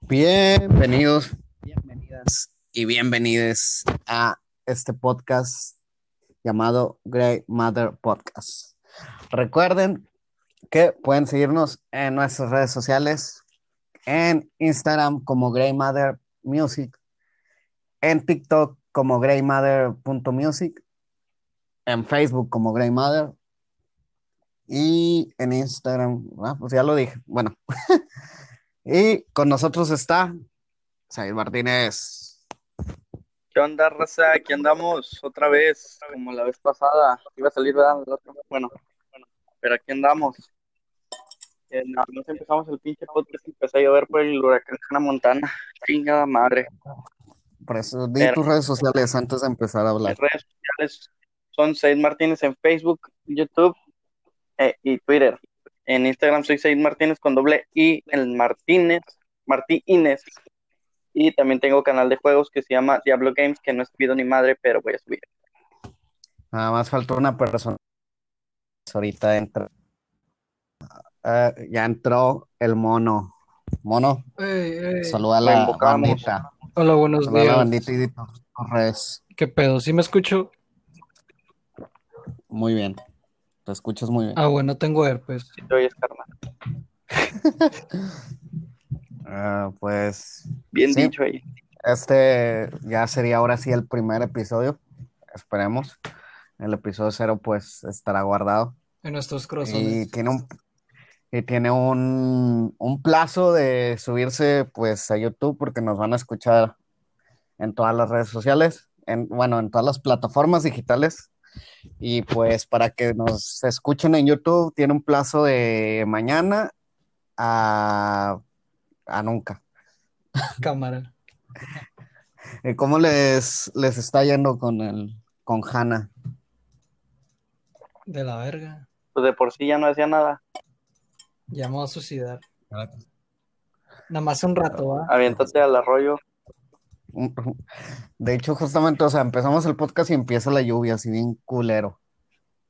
Bienvenidos, bienvenidas y bienvenides a este podcast llamado Grey Mother Podcast. Recuerden que pueden seguirnos en nuestras redes sociales, en Instagram como Grey Mother Music, en TikTok como greymother.music, en Facebook como Grey Mother y en Instagram, ah, pues ya lo dije, bueno. y con nosotros está Said Martínez. ¿Qué onda, raza? Aquí andamos otra vez, como la vez pasada. Iba a salir, ¿verdad? Bueno, bueno, pero aquí andamos. Eh, nada más empezamos el pinche podcast y empezó a llover por el huracán Hannah Montana. Chingada madre. Por eso, di Pero- tus redes sociales antes de empezar a hablar. Mis redes sociales son Said Martínez en Facebook, YouTube eh, y Twitter. En Instagram soy Said Martínez con doble I, el Martínez, Martí Inés. Y también tengo canal de juegos que se llama Diablo Games, que no es pido ni madre, pero voy a subir. Nada más faltó una persona. Ahorita entra. Ah, ya entró el mono. Mono, Ey, ey. saluda a la bandita. Hola, buenos Saluda a la días. bandita y tus redes. ¿Qué pedo? ¿Sí me escucho? Muy bien. Te escuchas muy bien. Ah, bueno, tengo herpes. Si te oyes, carnal. Ah, pues Bien Sí. dicho ahí. este ya sería ahora sí el primer episodio. Esperemos. El episodio cero pues estará guardado. En nuestros Y corazones. tiene un, y tiene un, un plazo de subirse pues a YouTube porque nos van a escuchar en todas las redes sociales, en, bueno, en todas las plataformas digitales. Y pues para que nos escuchen en YouTube tiene un plazo de mañana a, a nunca. Cámara. ¿Y ¿Cómo les, les está yendo con el, con Hannah? De la verga. Pues de por sí ya no hacía nada. Ya me voy a suicidar. Nada más un rato, ¿va? Aviéntate al arroyo. De hecho, justamente, o sea, empezamos el podcast y empieza la lluvia, así bien culero.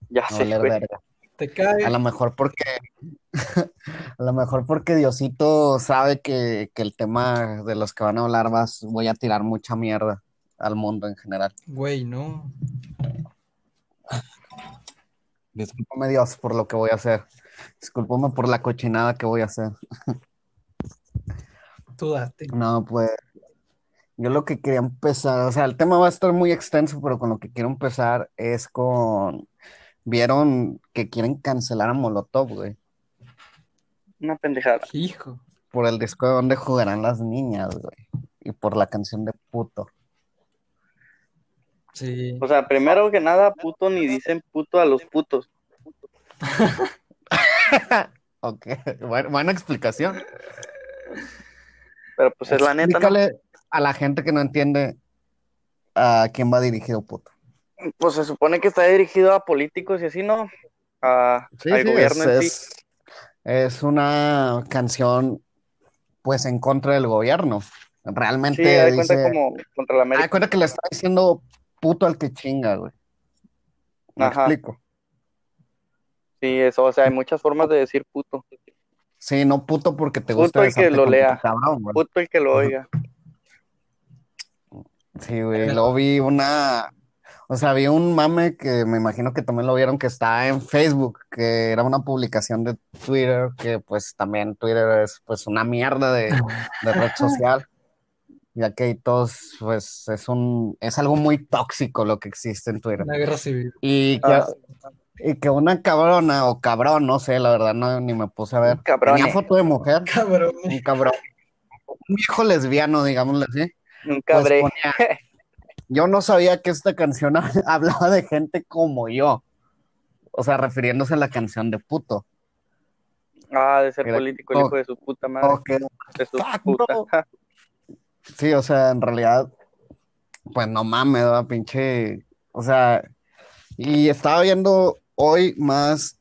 Ya No sé, verga. Te cae. A lo mejor porque, a lo mejor porque Diosito sabe que, que el tema de los que van a hablar vas, voy a tirar mucha mierda al mundo en general. Güey, no. Discúlpame Dios por lo que voy a hacer. Discúlpame por la cochinada que voy a hacer. Tú date. No, pues yo lo que quería empezar, o sea, el tema va a estar muy extenso, pero con lo que quiero empezar es con, vieron que quieren cancelar a Molotov, güey, Una pendejada. Hijo. por el disco de donde jugarán las niñas, güey, y por la canción de puto. Sí. O sea, primero que nada, puto ni dicen puto a los putos. Ok, bueno, buena explicación. Pero pues es la neta, ¿no? A la gente que no entiende a quién va dirigido puto. Pues se supone que está dirigido a políticos y así, ¿no? A, Sí, al sí, gobierno es, en sí. es, es una canción, pues, en contra del gobierno. Realmente Sí, cuenta dice, como contra la América. cuenta que le está diciendo puto al que chinga, güey. ¿Me Ajá. explico? Sí, eso, o sea, hay muchas formas de decir puto. Sí, no puto porque te Puto gusta el que lo lea. cabrón. Puto el que lo oiga. Sí, güey, luego vi una, o sea, vi un mame que me imagino que también lo vieron que está en Facebook, que era una publicación de Twitter, que pues también Twitter es pues una mierda de, de red social, ya que ahí todos, pues es un, es algo muy tóxico lo que existe en Twitter. Una guerra civil. Y que, Ah, y que una cabrona o cabrón, no sé, la verdad no, ni me puse a ver, cabrón. tenía foto de mujer, Cabrón. un cabrón, un viejo lesbiano, digámosle así. Un Pues ponía, yo no sabía que esta canción hablaba de gente como yo. O sea, refiriéndose a la canción de puto. Ah, de ser Era- político, el hijo de su puta madre. Ok. De su fuck, puta. bro. Sí, o sea, en realidad, pues no mames, ¿verdad? Pinche. O sea, y estaba viendo hoy más,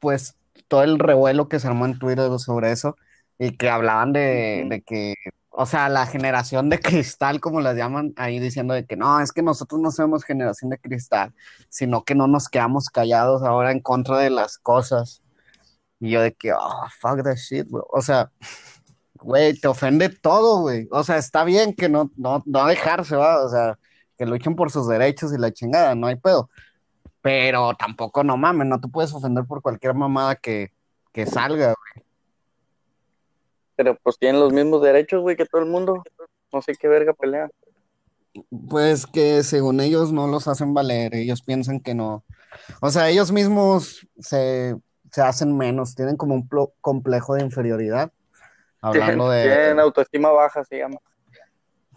pues, todo el revuelo que se armó en Twitter sobre eso y que hablaban de, de que, o sea, la generación de cristal, como las llaman, ahí diciendo de que no, es que nosotros no somos generación de cristal, sino que no nos quedamos callados ahora en contra de las cosas. Y yo de que, oh, fuck that shit, bro. O sea, güey, te ofende todo, güey. O sea, está bien que no, no, no dejarse, va, o sea, que luchen por sus derechos y la chingada, no hay pedo. Pero tampoco, no mames, no te puedes ofender por cualquier mamada que, que salga, güey. Pero pues tienen los mismos derechos, güey, que todo el mundo. No sé qué verga pelea. Pues que según ellos no los hacen valer, ellos piensan que no. O sea, ellos mismos se, se hacen menos, tienen como un complejo de inferioridad. Hablando Tienen, de... tienen autoestima baja, se llama.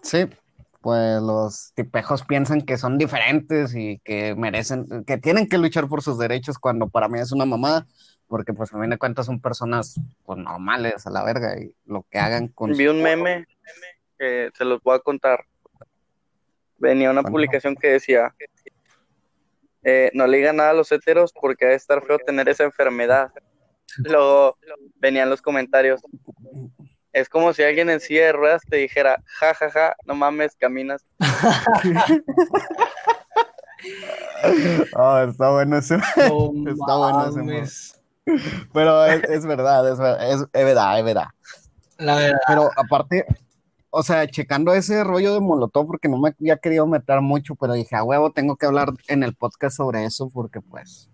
Sí, pues los tipejos piensan que son diferentes y que merecen, que tienen que luchar por sus derechos cuando para mí es una mamada, porque pues a fin de cuentas son personas pues normales a la verga y lo que hagan con Vi un meme que se los voy a contar. Venía una publicación que decía, eh, no le digan nada a los héteros porque ha de estar feo tener esa enfermedad. Luego venían los comentarios. Es como si alguien en silla de ruedas te dijera, ja, ja, ja, no mames, caminas. Ah, está bueno eso. No Está bueno ese mames. Pero es, es verdad, es, ver- es, es verdad, es verdad. La verdad, Pero aparte, o sea, checando ese rollo de Molotov, porque no me había querido meter mucho, pero dije, a huevo, tengo que hablar en el podcast sobre eso, porque pues,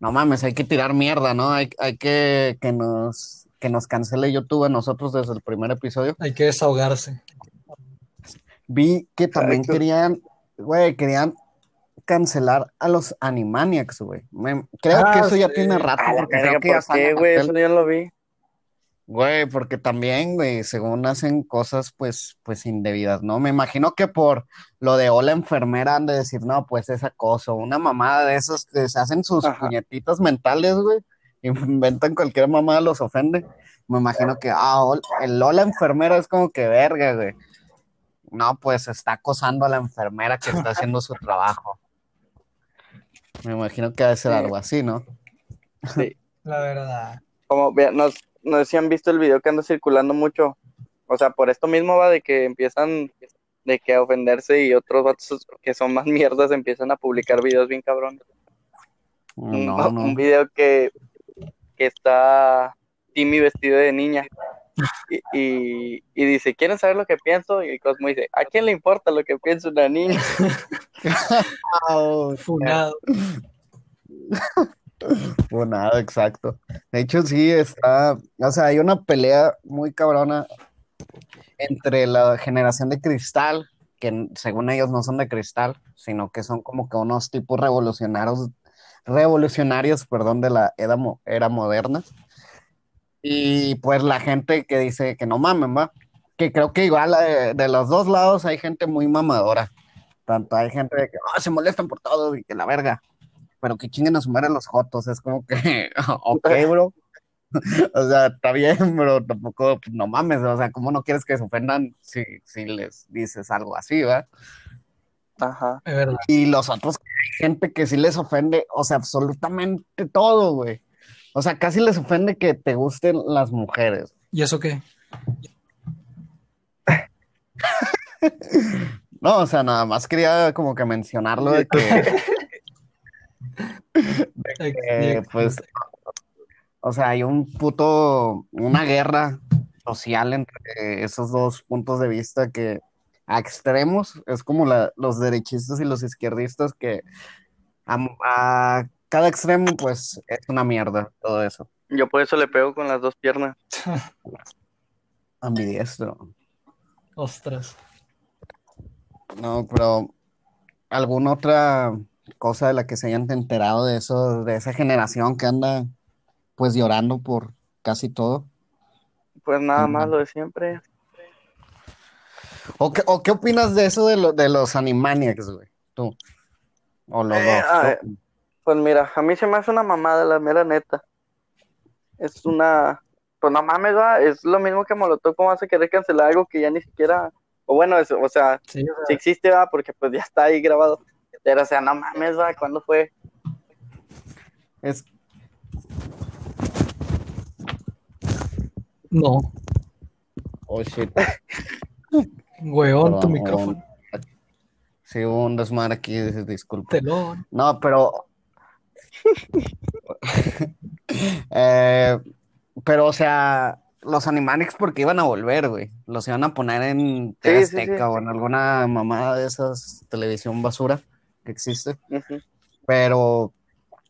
no mames, hay que tirar mierda, ¿no? Hay, hay que que nos, que nos cancele YouTube a nosotros desde el primer episodio. hay que desahogarse. Vi que también Correcto. querían, güey, querían cancelar a los Animaniacs, güey. Creo Ah, que eso ya tiene rato, porque creo que ya ¿por qué, güey? Eso no lo vi. Güey, porque también, güey, según hacen cosas, pues, pues indebidas, ¿no? Me imagino que por lo de hola enfermera han de decir, no, pues es acoso, una mamada de esos que se hacen sus Ajá. puñetitos mentales, güey, inventan cualquier mamada, los ofende. Me imagino que, ah, el hola enfermera es como que verga, güey. No, pues está acosando a la enfermera que está haciendo su trabajo. Me imagino que debe ser Sí. algo así, ¿no? Sí. La verdad. Como, vean, no, no sé si han visto el video que anda circulando mucho. O sea, por esto mismo va de que empiezan de que a ofenderse y otros vatos que son más mierdas empiezan a publicar videos bien cabrones. Un, No, un video que, que está Timmy vestido de niña y, y, y dice, ¿quieren saber lo que pienso? Y Cosmo dice, ¿a quién le importa lo que piensa una niña? Oh, Funado. O nada, exacto. De hecho, sí está, o sea, hay una pelea muy cabrona entre la generación de cristal, que según ellos no son de cristal, sino que son como que unos tipos revolucionarios, revolucionarios, perdón, de la era, mo- era moderna. Y pues la gente que dice que no mamen, va. Que creo que igual eh, de los dos lados hay gente muy mamadora. Tanto hay gente de que "Ah, se molestan por todo y que la verga pero que chinguen a su madre los jotos, es como que, ok, bro, o sea, está bien, pero tampoco, pues, no mames, o sea, ¿cómo no quieres que se ofendan si, si les dices algo así, va? Ajá. Es verdad. Y los otros, hay gente que sí les ofende, o sea, absolutamente todo, güey. O sea, casi les ofende que te gusten las mujeres. ¿Y eso qué? No, o sea, nada más quería como que mencionarlo de que, eh, pues, o sea, hay un puto, una guerra social entre esos dos puntos de vista que a extremos es como la- los derechistas y los izquierdistas que a, a cada extremo pues es una mierda todo eso. Yo por eso le pego con las dos piernas. Ambidiestro. Ostras. No, pero ¿alguna otra cosa de la que se hayan enterado de eso, de esa generación que anda pues llorando por casi todo? Pues nada Ujú. más lo de siempre. ¿O qué, o qué opinas de eso de, lo- de los Animaniacs, güey? Tú. O los Eh, dos. Pues mira, a mí se me hace una mamada, la mera neta. Es una. Pues no mames, va. Es lo mismo que Molotov, ¿cómo vas a querer cancelar algo que ya ni siquiera. O bueno, es- o sea, Sí, sí existe, va, porque pues ya está ahí grabado. Pero, o sea, no mames, va. ¿Cuándo fue? Es, no. oh shit. Weón, tu micrófono. Sí, hubo un desmadre aquí, disculpa. Telón. No, pero. eh, pero, o sea, los Animaniacs porque iban a volver, güey. Los iban a poner en Sí, TV sí, sí. Azteca o en alguna mamada de esas televisión basura que existe. Pero,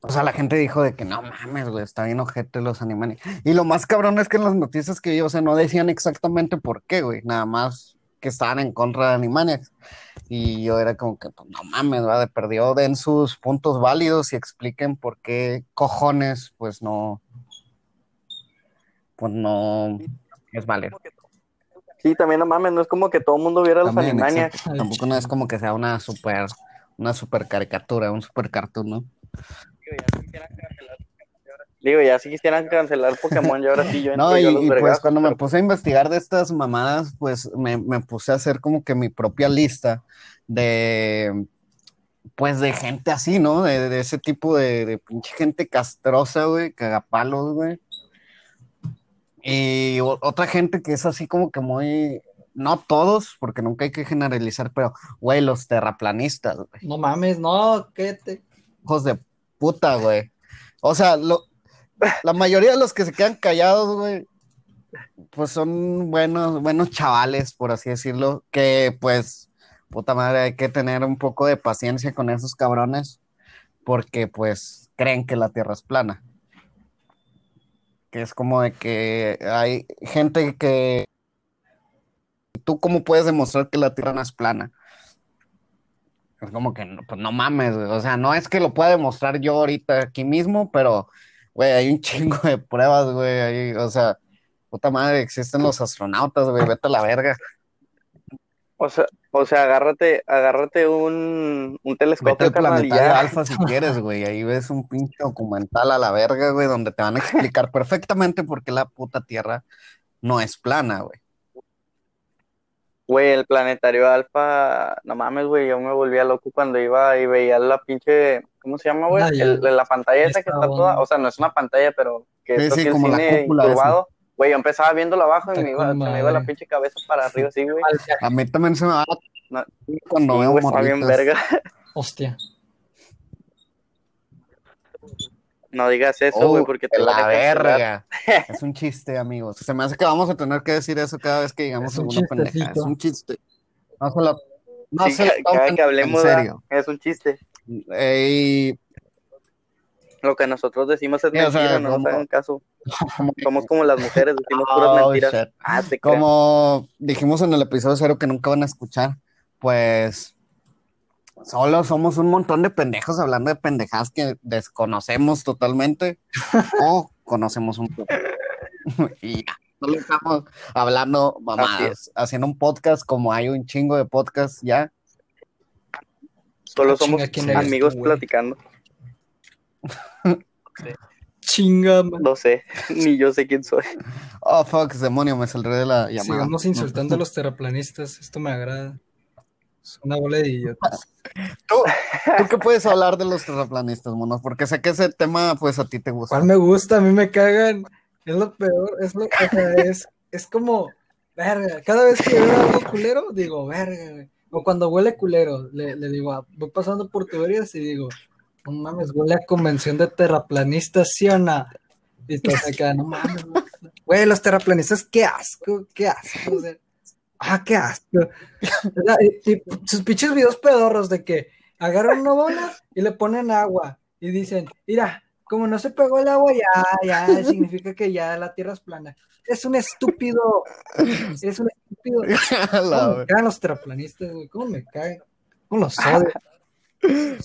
o sea, la gente dijo de que no mames, güey, está bien ojete los Animaniacs. Y lo más cabrón es que en las noticias que vi, o sea, no decían exactamente por qué, güey. Nada más que estaban en contra de Animaniacs. Y yo era como que, pues, no mames, va, de perdió, den sus puntos válidos y expliquen por qué cojones, pues no, pues no es válido. Sí, también no mames, no es como que todo el mundo viera los Animaniacs. exacto. Tampoco no es como que sea una super, una super caricatura, un super cartoon, ¿no? Digo, ya si quisieran cancelar Pokémon, y ahora sí yo entro No, y, yo a los y, pues cuando me puse a investigar de estas mamadas, pues me, me puse a hacer como que mi propia lista de, pues de gente así, ¿no? De, de ese tipo de, de pinche gente castrosa, güey, cagapalos, güey. Y o- otra gente que es así como que muy, no todos, porque nunca hay que generalizar, pero, güey, los terraplanistas, güey. No mames, no, ¿qué te? Hijos de puta, güey. O sea, lo, la mayoría de los que se quedan callados, güey, pues son buenos, buenos chavales, por así decirlo, que pues, puta madre, hay que tener un poco de paciencia con esos cabrones, porque pues creen que la Tierra es plana. Que es como de que hay gente que... ¿Tú cómo puedes demostrar que la Tierra no es plana? Es como que, pues no mames. O sea, no es que lo pueda demostrar yo ahorita aquí mismo, pero, güey, hay un chingo de pruebas, güey. ahí, o sea, puta madre, existen los astronautas, güey, vete a la verga. O sea, o sea, agárrate, agárrate un, un Vete telescopio, al carnal, y planetario. Alfa si quieres, güey. Ahí ves un pinche documental a la verga, güey, donde te van a explicar perfectamente por qué la puta Tierra no es plana, güey. Güey, el planetario Alfa, no mames, güey, yo me volvía loco cuando iba y veía la pinche, ¿cómo se llama, güey? Ah, la pantalla esa que está toda, o sea, no es una pantalla, pero que Sí, es sí, el como la cine curvado. Güey, yo empezaba viéndolo abajo y me iba, se me iba la pinche cabeza para arriba, así, güey. A mí también se me va No, cuando sí, veo güey, está bien verga. Hostia. No digas eso, Oh, güey, porque te la verga. Es un chiste, amigos. Se me hace que vamos a tener que decir eso cada vez que digamos alguna pendeja. Es un chiste. No se no Sí, se cada tomen que hablemos en da- serio. es un chiste. Eh, Lo que nosotros decimos es Sí, o sea, mentira, no nos hagan caso. Somos como las mujeres, decimos puras Oh, mentiras. Ah, como dijimos en el episodio cero que nunca van a escuchar, pues solo somos un montón de pendejos hablando de pendejadas que desconocemos totalmente o conocemos un poco. y ya, solo estamos hablando mamadas, haciendo un podcast como hay un chingo de podcasts ya. Solo Ah, somos chinga, ¿quién eres amigos tú, platicando. Chinga, man. No sé, ni yo sé quién soy. Oh, fuck, demonio, me saldré de la llamada. Sigamos insultando a los terraplanistas. Esto me agrada. Es una bola de idiotas. ¿Tú, tú qué puedes hablar de los terraplanistas, monos? Porque sé que ese tema, pues, a ti te gusta. ¿Cuál me gusta? A mí me cagan. Es lo peor. Es lo o sea, es, es como, verga. Cada vez que veo algo culero, digo, verga, güey. O cuando huele culero, le, digo, ah, voy pasando por tuberías y digo, no mames, huele a convención de terraplanistas, ¿sí o no? Y todos quedan, no mames, güey. los terraplanistas, qué asco, qué asco. ah, qué asco. Sus pinches videos pedorros de que agarran una bola y le ponen agua y dicen, mira, como no se pegó el agua, ya, ya, significa que ya la tierra es plana. Es un estúpido, es un estúpido. La ¿Cómo me cagan los terraplanistas, güey? ¿Cómo me cagan? ¿Cómo los odio?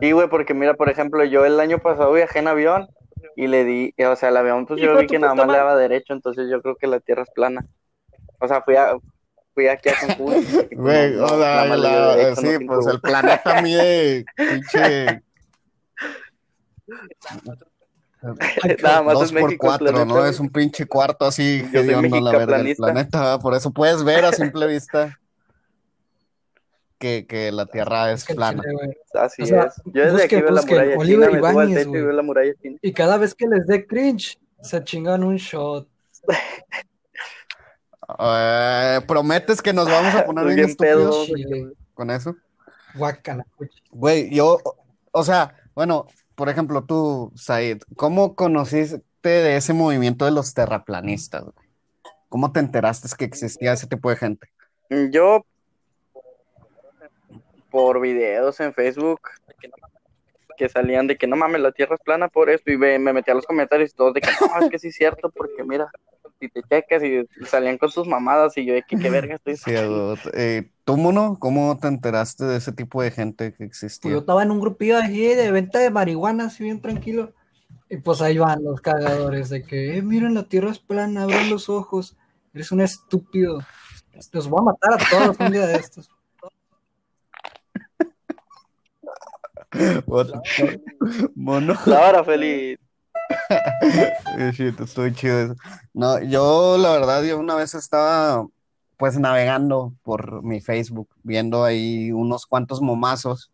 Sí, güey, porque mira, por ejemplo, yo el año pasado viajé en avión y le di, o sea, el avión, pues yo vi que nada más le madre. daba derecho, entonces yo creo que la tierra es plana. O sea, fui a, fui aquí a Cancún. Güey, no, no, o sea, nada más le dio la- derecho, no sí, sin pues el planeta mide pinche Nada más dos es por México cuatro, planeta, ¿no? güey. Es un pinche cuarto así hediondo la verga del mexicaplanista. planeta, ¿verdad? por eso puedes ver a simple vista que, que la Tierra es Es que el plana. chile. Así O sea, es. Yo desde aquí busquen, veo la muralla Oliver china, me subo al Ibáñez, techo y güey. veo la muralla china. Y cada vez que les dé cringe, se chingan un shot. Eh, ¿Prometes que nos vamos a poner bien pedo. estúpidos con eso? Guácala. Güey, yo, o sea, bueno, por ejemplo, tú, Said, ¿cómo conociste, de ese movimiento de los terraplanistas? ¿Cómo te enteraste que existía ese tipo de gente? Yo, por videos en Facebook, que salían de que no mames, la tierra es plana por esto, y me metí a los comentarios y todos de que no, es que sí es cierto, porque mira, si te checas y salían con sus mamadas, y yo de que qué verga estoy Sí. Eh, ¿Tú, Mono, cómo te enteraste de ese tipo de gente que Pues existía? yo estaba en un grupillo así de venta de marihuana, así bien tranquilo. Y pues ahí van los cagadores de que, eh, miren, la tierra es plana, abran los ojos. Eres un estúpido. Los voy a matar a todos un día de estos. Mono. La hora feliz. Estoy chido eso. No, yo la verdad, yo una vez estaba pues navegando por mi Facebook, viendo ahí unos cuantos momazos,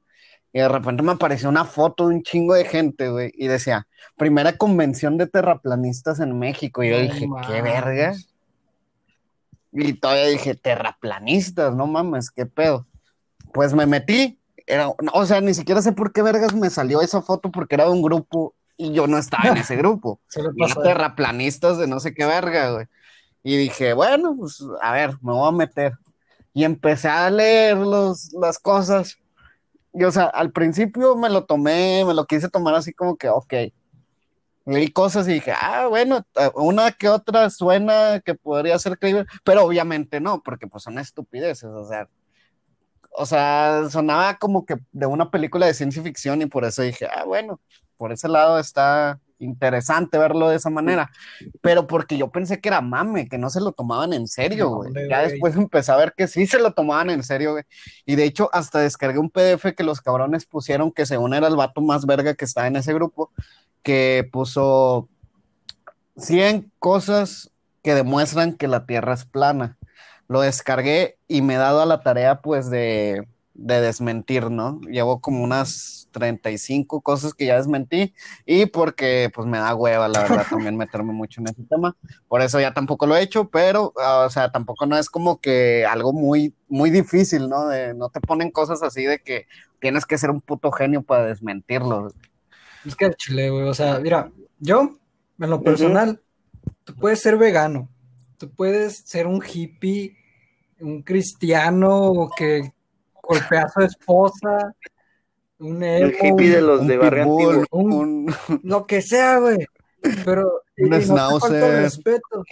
y de repente me apareció una foto de un chingo de gente, güey, y decía, primera convención de terraplanistas en México, y yo dije, ¿qué verga? Y todavía dije, terraplanistas, no mames, qué pedo. Pues me metí, era, o sea, ni siquiera sé por qué vergas me salió esa foto porque era de un grupo y yo no estaba en ese grupo. Pasa. terraplanistas de no sé qué verga, güey. Y dije, bueno, pues a ver, me voy a meter. Y empecé a leer los, las cosas. Y o sea, al principio me lo tomé, me lo quise tomar así como que, ok. Leí cosas y dije, ah, bueno, eh, una que otra suena que podría ser creíble, pero obviamente no, porque pues son estupideces, o sea, o sea, sonaba como que de una película de ciencia ficción y por eso dije, ah, bueno, por ese lado está interesante verlo de esa manera, pero porque yo pensé que era mame, que no se lo tomaban en serio, güey. Ya después empecé a ver que sí se lo tomaban en serio, güey. Y de hecho, hasta descargué un PDF que los cabrones pusieron que según era el vato más verga que estaba en ese grupo, que puso 100 cosas que demuestran que la Tierra es plana. Lo descargué y me he dado a la tarea, pues, de, de desmentir, ¿no? Llevo como unas 35 cosas que ya desmentí y porque, pues, me da hueva, la verdad, también meterme mucho en ese tema. Por eso ya tampoco lo he hecho, pero, ah, o sea, tampoco no es como que algo muy, muy difícil, ¿no? De, no te ponen cosas así de que tienes que ser un puto genio para desmentirlo. Es que chile, güey. O sea, mira, yo, en lo personal, tú puedes ser vegano, tú puedes ser un hippie, un cristiano que golpea a su esposa, un Un emo, hippie de los Un de barrio pitbull, antiguo. un- un, lo que sea, güey. Pero Un y no te el respeto.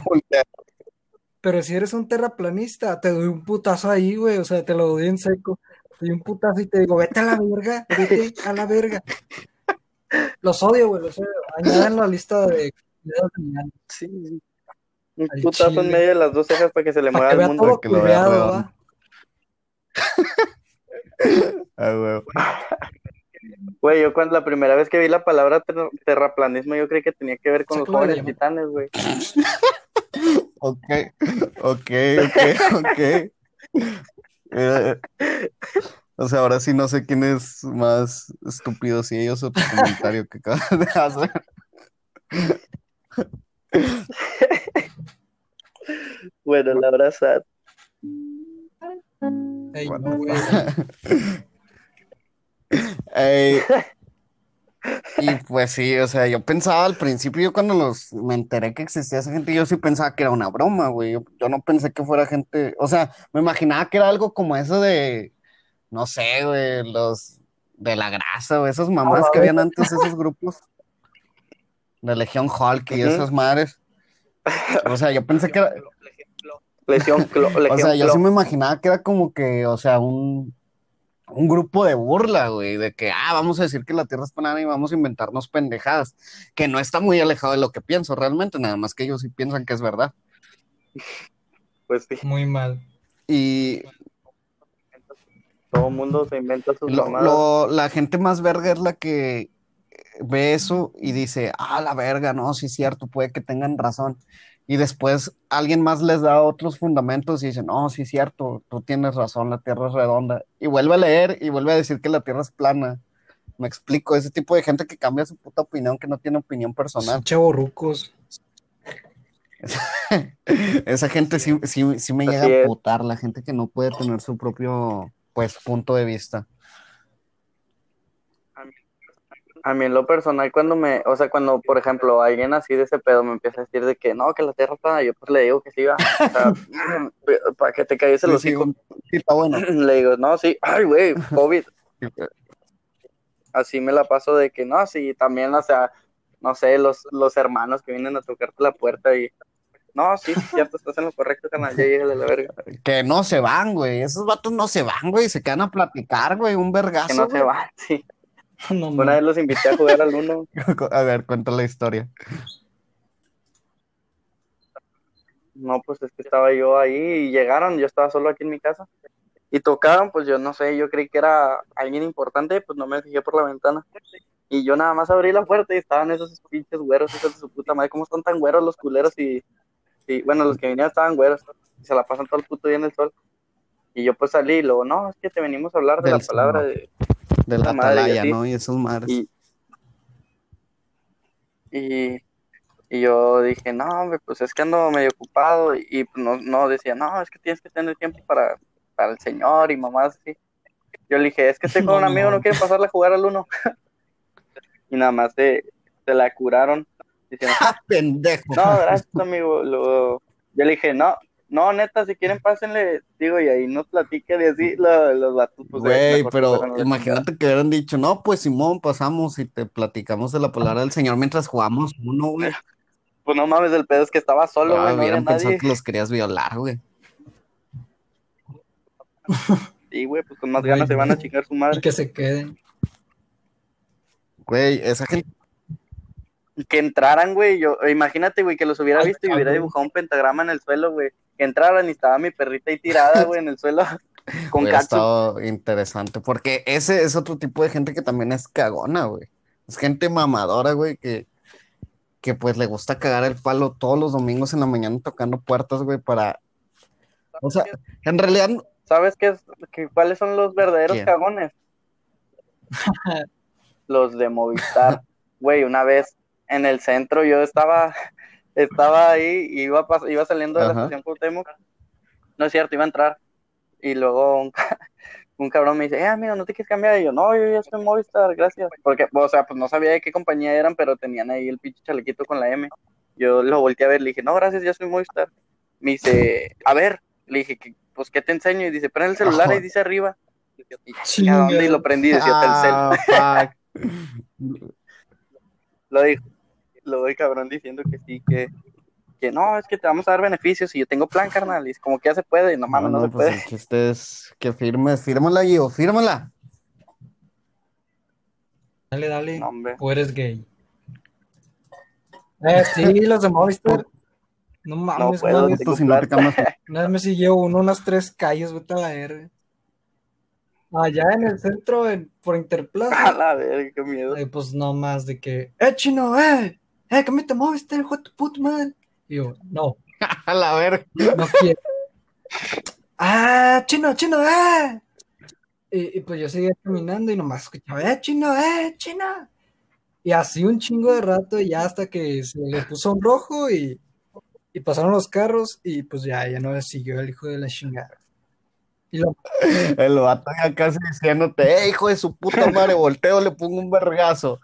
Pero si eres un terraplanista, te doy un putazo ahí, güey. O sea, te lo doy en seco. Te doy un putazo y te digo, vete a la verga, vete a la verga. Los odio, güey, los odio. Añadan la lista de Sí, sí. Un Al putazo chile. en medio de las dos cejas para que se le mueva el mundo. todo que lo vea. Ah, güey. Güey, yo cuando la primera vez que vi la palabra ter- terraplanismo, yo creí que tenía que ver con los jóvenes titanes, güey. Ok, ok, ok, ok. Eh, o sea, ahora sí no sé quién es más estúpido, si ellos o tu comentario que acabas de hacer. Bueno, la sad. Ey, What no, the güey. Ey, y pues sí, o sea, yo pensaba al principio, yo cuando los, me enteré que existía esa gente, yo sí pensaba que era una broma, güey. Yo, yo no pensé que fuera gente, o sea, me imaginaba que era algo como eso de, no sé, güey, los de la grasa, o esas mamás que habían antes, esos grupos de Legión Hulk y Ujú. esas madres. O sea, yo pensé que era, Lesión, clo- o sea, yo sí me imaginaba que era como que, o sea, un, un grupo de burla, güey, de que, ah, vamos a decir que la Tierra es plana y vamos a inventarnos pendejadas, que no está muy alejado de lo que pienso realmente, nada más que ellos sí piensan que es verdad. Pues sí, Muy mal. Y todo el mundo se inventa sus lo, lo- la gente más verga es la que ve eso y dice, ah, la verga, no, sí es cierto, puede que tengan razón. Y después alguien más les da otros fundamentos y dice, no, sí es cierto, tú tienes razón, la Tierra es redonda. Y vuelve a leer y vuelve a decir que la Tierra es plana. Me explico, ese tipo de gente que cambia su puta opinión, que no tiene opinión personal. Son chavorrucos. Esa gente sí, sí, sí me Así llega a putar, la gente que no puede tener su propio, pues, punto de vista. A mí en lo personal, cuando me, o sea, cuando, por ejemplo, alguien así de ese pedo me empieza a decir de que no, que la tierra está, yo pues le digo que sí va, o sea, para que te caigas el Sí, sí, hocico. un- sí, está bueno. Le digo, no, sí, ay, güey, COVID. Así me la paso de que no, sí, también, o sea, no sé, los, los hermanos que vienen a tocarte la puerta y, no, sí, cierto, estás en lo correcto, canal, ya llega la verga. Que no se van, güey. Esos vatos no se van, güey. Se quedan a platicar, güey. Un vergazo. Que no se van, sí. No, Una vez los invité a jugar al uno, A ver, cuenta la historia. no, pues es que estaba yo ahí y llegaron, yo estaba solo aquí en mi casa y tocaron, pues yo no sé, yo creí que era alguien importante, pues no me fijé por la ventana. Y yo nada más abrí la puerta y estaban esos pinches güeros, hijos de su puta madre, ¿cómo están tan güeros los culeros? Y, y bueno, los que vinieron estaban güeros, y se la pasan todo el puto día en el sol. Y yo pues salí y luego, no, es que te venimos a hablar de Del la palabra de... De la madre, y atalaya, así. ¿no? Y esos madres. Y, y, y yo dije, no, hombre, pues es que ando medio ocupado. Y, y no, no decía, no, es que tienes que tener tiempo para, para el señor y mamás así. Yo le dije, es que estoy con un amigo, no. no quiere pasarle a jugar al uno. y nada más se, se la curaron. Diciendo, ¡Ah, pendejo! no, gracias, amigo. Luego, yo le dije, no, no, neta, si quieren, pásenle. Digo, y ahí nos platiquen y así lo- los vatos. Pues, Güey, pero imagínate que hubieran dicho, no, pues Simón, pasamos y te platicamos de la palabra del Señor mientras jugamos uno, güey. Pues no mames, el pedo es que estaba solo, Ah, güey, no hubieran pensado nadie. que los querías violar, güey. Sí, güey, pues con más ganas se van a chingar su Y madre. que se queden. Güey, esa gente, Y que entraran, güey. Yo, imagínate, güey, que los hubiera Ay, visto y hubiera cabrón. dibujado un pentagrama en el suelo, güey. Que entraran y estaba mi perrita ahí tirada, güey, en el suelo. Con hubiera estado interesante, porque ese es otro tipo de gente que también es cagona, güey. Es gente mamadora, güey, que, que pues le gusta cagar el palo todos los domingos en la mañana tocando puertas, güey, para... O sea, en realidad, ¿Sabes qué es, que, cuáles son los verdaderos ¿Quién? cagones? los de Movistar. Güey, una vez en el centro yo estaba, estaba ahí, y iba, iba saliendo de la Ajá. estación Cuauhtémoc. No es cierto, iba a entrar. Y luego un, ca- un cabrón me dice, eh, amigo, ¿no te quieres cambiar? Y yo, no, yo ya estoy en Movistar, gracias. Porque, o sea, pues no sabía de qué compañía eran, pero tenían ahí el pinche chalequito con la M. Yo lo volteé a ver, le dije, no, gracias, ya soy Movistar. Me dice, a ver, le dije, "¿Qué- pues, ¿qué te enseño? Y dice, prende el celular, ahí dice arriba. Y, Chinga. ¿a dónde? Y lo prendí, decía Telcel. ah, fuck. Lo dijo. Lo doy cabrón diciendo que sí, que, que no, es que te vamos a dar beneficios y yo tengo plan, carnal. Y es como que ya se puede, no mames, no, No, se pues puede. el chiste es que firmes, fírmala, Gio, fírmala. Dale, dale. No, hombre. O eres gay. Eh, sí, los de Movistar. No mames, puedo, tengo Esto si no te una vez me siguió uno unas tres calles, vete a la R. Allá en el centro, en- por A Interplaza. la verga, qué miedo. Ay, pues no más de que, eh, chino, eh, eh, cámbiate Movistar, hijo de tu puta madre. Y yo, no, a la verga. no quiero. ah, chino, chino, eh. Y, y pues yo seguía caminando y nomás escuchaba, eh, chino, eh, chino. Y así un chingo de rato, y ya hasta que se le puso un rojo y, y pasaron los carros, y pues ya, ya no le siguió el hijo de la chingada. Y lo, El vato ya casi diciéndote, eh, hijo de su puta madre, volteo, le pongo un vergazo.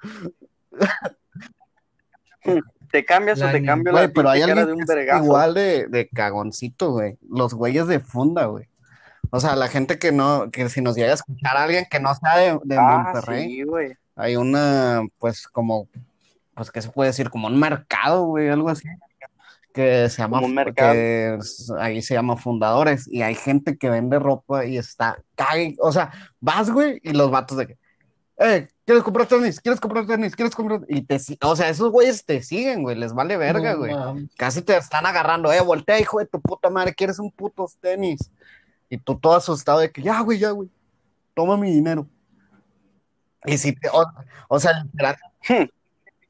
¿Te cambias o te ni- cambio Güey, la pero hay alguien de que un es vergazo? igual de, de cagoncito, güey. Los güeyes de funda, güey. O sea, la gente que no, que si nos llega a escuchar a alguien que no sea de, de Ah, Monterrey, sí, güey. hay una, pues, como, pues, ¿qué se puede decir? Como un mercado, güey, algo así. Que se llama, Como un mercado. que es- ahí se llama Fundadores. Y hay gente que vende ropa y está, cague, o sea, vas, güey, y los vatos de que, eh, ¿quieres comprar tenis? ¿Quieres comprar tenis? ¿Quieres comprar? Y te, si- o sea, esos güeyes te siguen, güey, les vale verga, no güey. Casi te están agarrando, eh, voltea, hijo de tu puta madre, ¿quieres un putos tenis? Y tú todo asustado de que, ya, güey, ya, güey, toma mi dinero. Y si te, o, o sea, literal,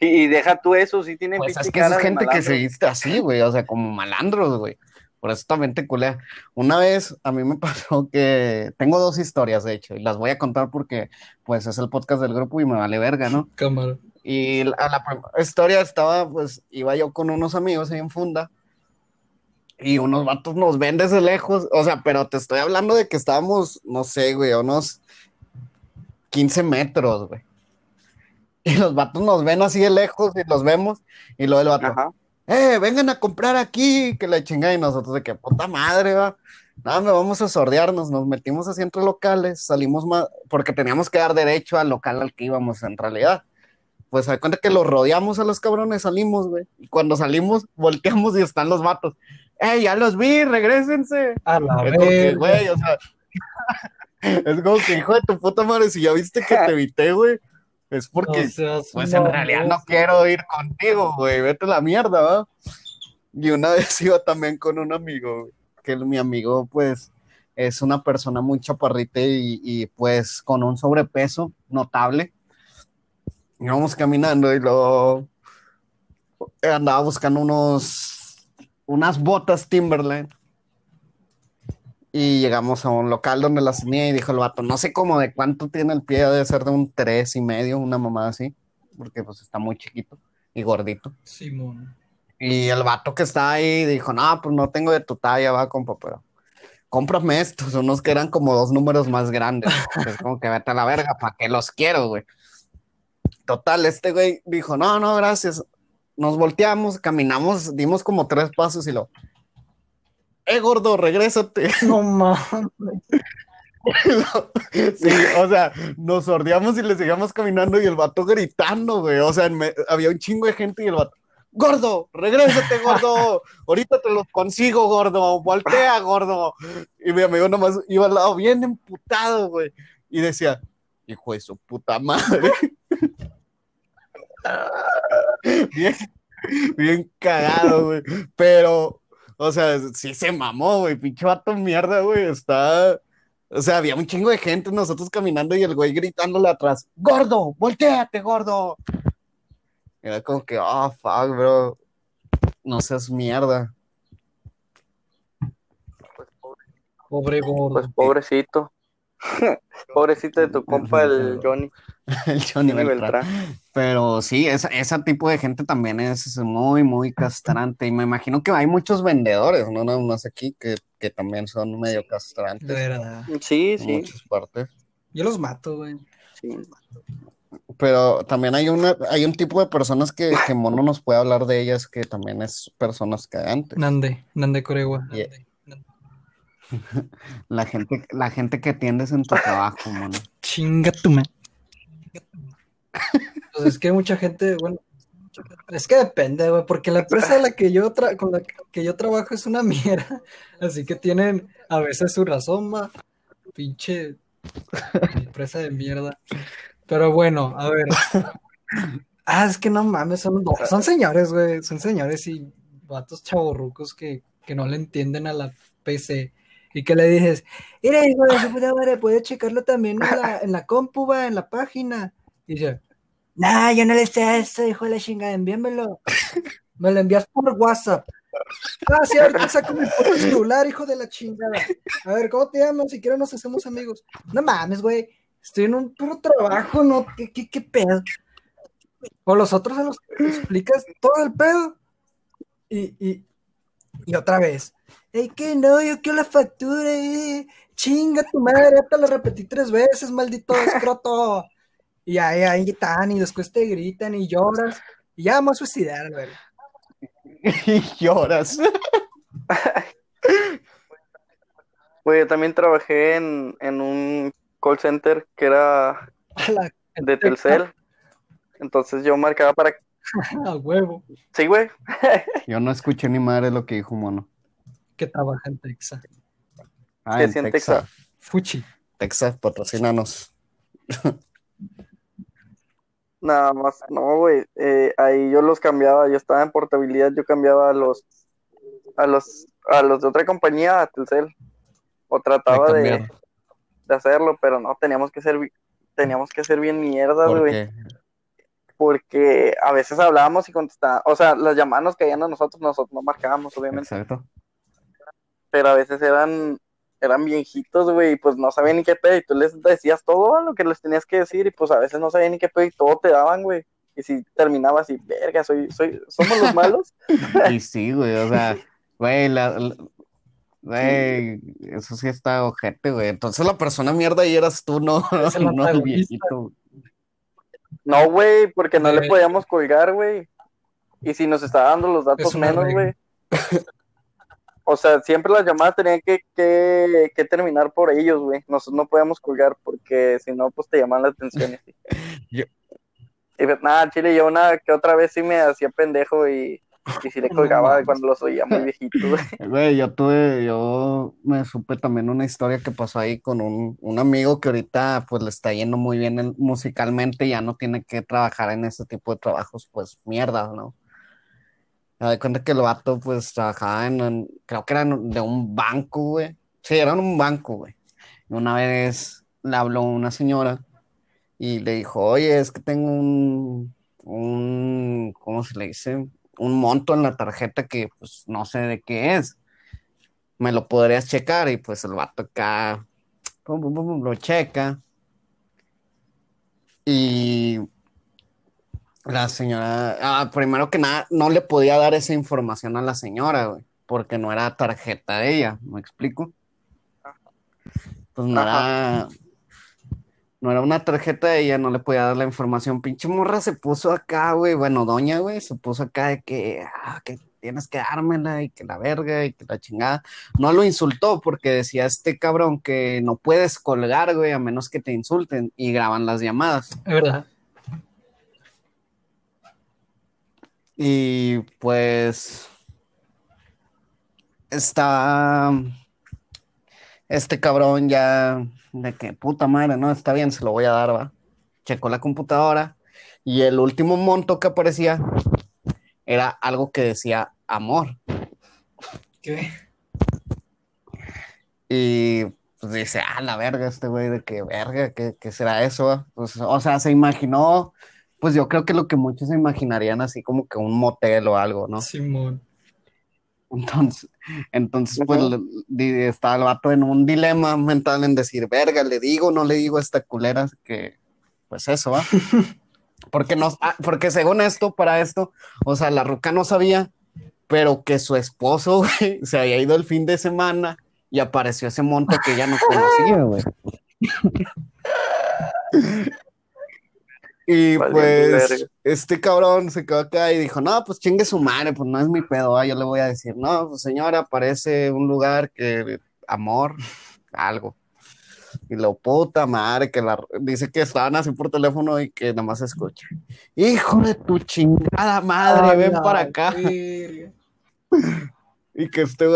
Y, y deja tú eso, sí tienen pues es que es gente que se viste así, güey, o sea, como malandros, güey. Por eso también te culea. Una vez a mí me pasó que tengo dos historias, de hecho, y las voy a contar porque, pues, es el podcast del grupo y me vale verga, ¿no? Cámara. Y la, la primera historia estaba, pues, iba yo con unos amigos ahí en Funda y unos vatos nos ven desde lejos, o sea, pero te estoy hablando de que estábamos, no sé, güey, a unos 15 metros, güey. Y los vatos nos ven así de lejos y los vemos. Y luego el vato, Ajá. ¡Eh, vengan a comprar aquí! Que la chingada. Y nosotros de que puta madre, va. Nada, me vamos a sordearnos. Nos metimos así entre locales. Salimos más, porque teníamos que dar derecho al local al que íbamos en realidad. Pues se cuenta que los rodeamos a los cabrones, salimos, güey. Y cuando salimos, volteamos y están los vatos. ¡Eh, ya los vi! ¡Regrésense! A la Es como que, vez. güey, o sea, es como que, hijo de tu puta madre, si ya viste que te evité, güey, es porque, pues en realidad no quiero ir contigo, güey, vete a la mierda, ¿va? Y una vez iba también con un amigo, güey, que mi amigo, pues, es una persona muy chaparrita y, y, pues, con un sobrepeso notable. Íbamos caminando y luego andaba buscando unos, unas botas Timberland y llegamos a un local donde las tenía y dijo el vato, no sé cómo de cuánto tiene el pie, debe ser de un tres y medio, una mamada así, porque pues está muy chiquito y gordito. Simón. Y el vato que está ahí dijo, no, pues no tengo de tu talla, va, compa, pero cómprame estos, unos que eran como dos números más grandes. Es como que vete a la verga, ¿para qué los quiero, güey? Total, este güey dijo, no, no, gracias. Nos volteamos, caminamos, dimos como tres pasos y lo, eh, gordo, regrésate. No mames. Sí, o sea, nos sordeamos y le seguíamos caminando y el vato gritando, güey. O sea, me- había un chingo de gente y el vato, gordo, regrésate, gordo. Ahorita te los consigo, gordo. Voltea, gordo. Y mi amigo nomás iba al lado bien emputado, güey. Y decía, hijo de su puta madre. bien, bien cagado, güey. Pero, o sea, sí se mamó, güey. Pinche vato mierda, güey. Está. O sea, había un chingo de gente, nosotros caminando y el güey gritándole atrás, gordo, volteate, gordo. Era como que, oh, fuck, bro. No seas mierda. Pobre gordo. Pues pobrecito. pobrecito de tu compa, el Johnny. El Johnny Johnny Beltrán. Beltrán. Pero sí, esa- ese tipo de gente también es muy, muy castrante. Y me imagino que hay muchos vendedores, no nada más aquí, que, que también son medio castrantes De verdad. Sí, en sí. muchas partes. Yo los mato, güey. sí. Pero también hay una, hay un tipo de personas que, que Mono nos puede hablar de ellas que también es personas cagantes. Nande, Nande Coregua. Y- La gente, la gente que atiendes en tu trabajo, Mono. Chinga tu man. Pues es que mucha gente, bueno, es que depende, güey, porque la empresa a la que yo tra- con la que yo trabajo es una mierda, así que tienen a veces su razón, ma. Pinche empresa de mierda. Pero bueno, a ver. Ah, es que no mames, son, son señores, güey, son señores y vatos chavorrucos que, que no le entienden a la PC. Y que le dices, mira, hijo de su puta madre, puedes checarlo también en la, en la compu, va, en la página. Y dice, nah, yo no le sé a eso, hijo de la chingada, envíamelo. Me lo envías por WhatsApp. Ah, sí, ahorita saco mi celular, hijo de la chingada. A ver, ¿cómo te llamas? Si quieres nos hacemos amigos. No mames, güey. Estoy en un puro trabajo, ¿no? ¿Qué, qué, qué pedo? O los otros se los explicas todo el pedo. Y, y, y otra vez. Ey, que no, yo quiero la factura, eh. Chinga tu madre, ya te lo repetí tres veces, maldito escroto. Y ahí, ahí están, y después te gritan y lloras. Y ya vamos a suicidar, güey. Y lloras. Güey, yo también trabajé en, en un call center que era de Telcel. Entonces yo marcaba para... a huevo Sí, güey. Yo no escuché ni madre lo que dijo Mono. Que trabaja en Texas. Ah, Que en en Texas. Texas. Fuchi. Texas, patrocínanos. Nada más, no, güey. eh, ahí yo los cambiaba, yo estaba en portabilidad, yo cambiaba a los a los a los de otra compañía a Telcel. O trataba De de, hacerlo, pero no, teníamos que ser teníamos que ser bien mierda, güey. Porque Porque a veces hablábamos y contestábamos, o sea, las llamadas nos caían a nosotros, nosotros no marcábamos, obviamente, Exacto. Pero a veces eran eran viejitos, güey, y pues no sabían ni qué pedo, y tú les decías todo lo que les tenías que decir, y pues a veces no sabían ni qué pedo, y todo te daban, güey. Y si terminabas y, verga, soy, soy, somos los malos. Y sí, güey, o sea, güey, la, la- güey, eso sí está ojete, güey. Entonces la persona mierda ahí eras tú, no, el no el viejito. No, güey, porque no le podíamos colgar, güey. Y si nos estaba dando los datos menos, güey. O sea, siempre las llamadas tenían que, que, que terminar por ellos, güey. Nosotros no podíamos colgar porque si no, pues te llaman la atención. y así. Yo- Y pues, nada, Chile, yo una que otra vez sí me hacía pendejo y, y sí le colgaba cuando los oía muy viejitos, güey. Güey, yo tuve, yo me supe también una historia que pasó ahí con un, un amigo que ahorita pues le está yendo muy bien en- musicalmente, ya no tiene que trabajar en ese tipo de trabajos, pues mierda, ¿no? Me doy cuenta que el vato pues trabajaba en, creo que era de un banco, güey. Sí, era en un banco, güey. Y una vez le habló una señora y le dijo, oye, es que tengo un, un, ¿cómo se le dice? Un monto en la tarjeta que pues no sé de qué es. Me lo podrías checar y pues el vato acá lo checa. Y la señora, ah, primero que nada, no le podía dar esa información a la señora, güey, porque no era tarjeta de ella, ¿me explico? Pues no era, no era una tarjeta de ella, no le podía dar la información. Pinche morra se puso acá, güey, bueno, doña, güey, se puso acá de que, ah, que tienes que dármela y que la verga y que la chingada. No lo insultó porque decía este cabrón que no puedes colgar, güey, a menos que te insulten y graban las llamadas. Es verdad. Y pues está este cabrón ya de que puta madre, no, está bien, se lo voy a dar, va. Checó la computadora y el último monto que aparecía era algo que decía amor. ¿Qué? Y pues dice, ah, la verga, este güey, de que verga, ¿qué, qué será eso? va?". Pues, o sea, se imaginó, pues yo creo que lo que muchos se imaginarían así como que un motel o algo, ¿no? Simón. Entonces, entonces pues le- di- estaba el vato en un dilema mental en decir, verga, le digo, no le digo a esta culera que, pues eso, ¿va? Porque no, ah, porque según esto, para esto, o sea, la ruca no sabía, pero que su esposo, güey, se había ido el fin de semana y apareció ese monto que ella no conocía, güey. Y Valiendo pues verga. este cabrón se quedó acá y dijo, no, pues chingue su madre, pues no es mi pedo, ah, yo le voy a decir, no, pues señora, parece un lugar que, amor, algo. Y lo puta madre, que la, dice que estaban así por teléfono y que nada más se escucha. Hijo de tu chingada madre, ven para acá. Y que este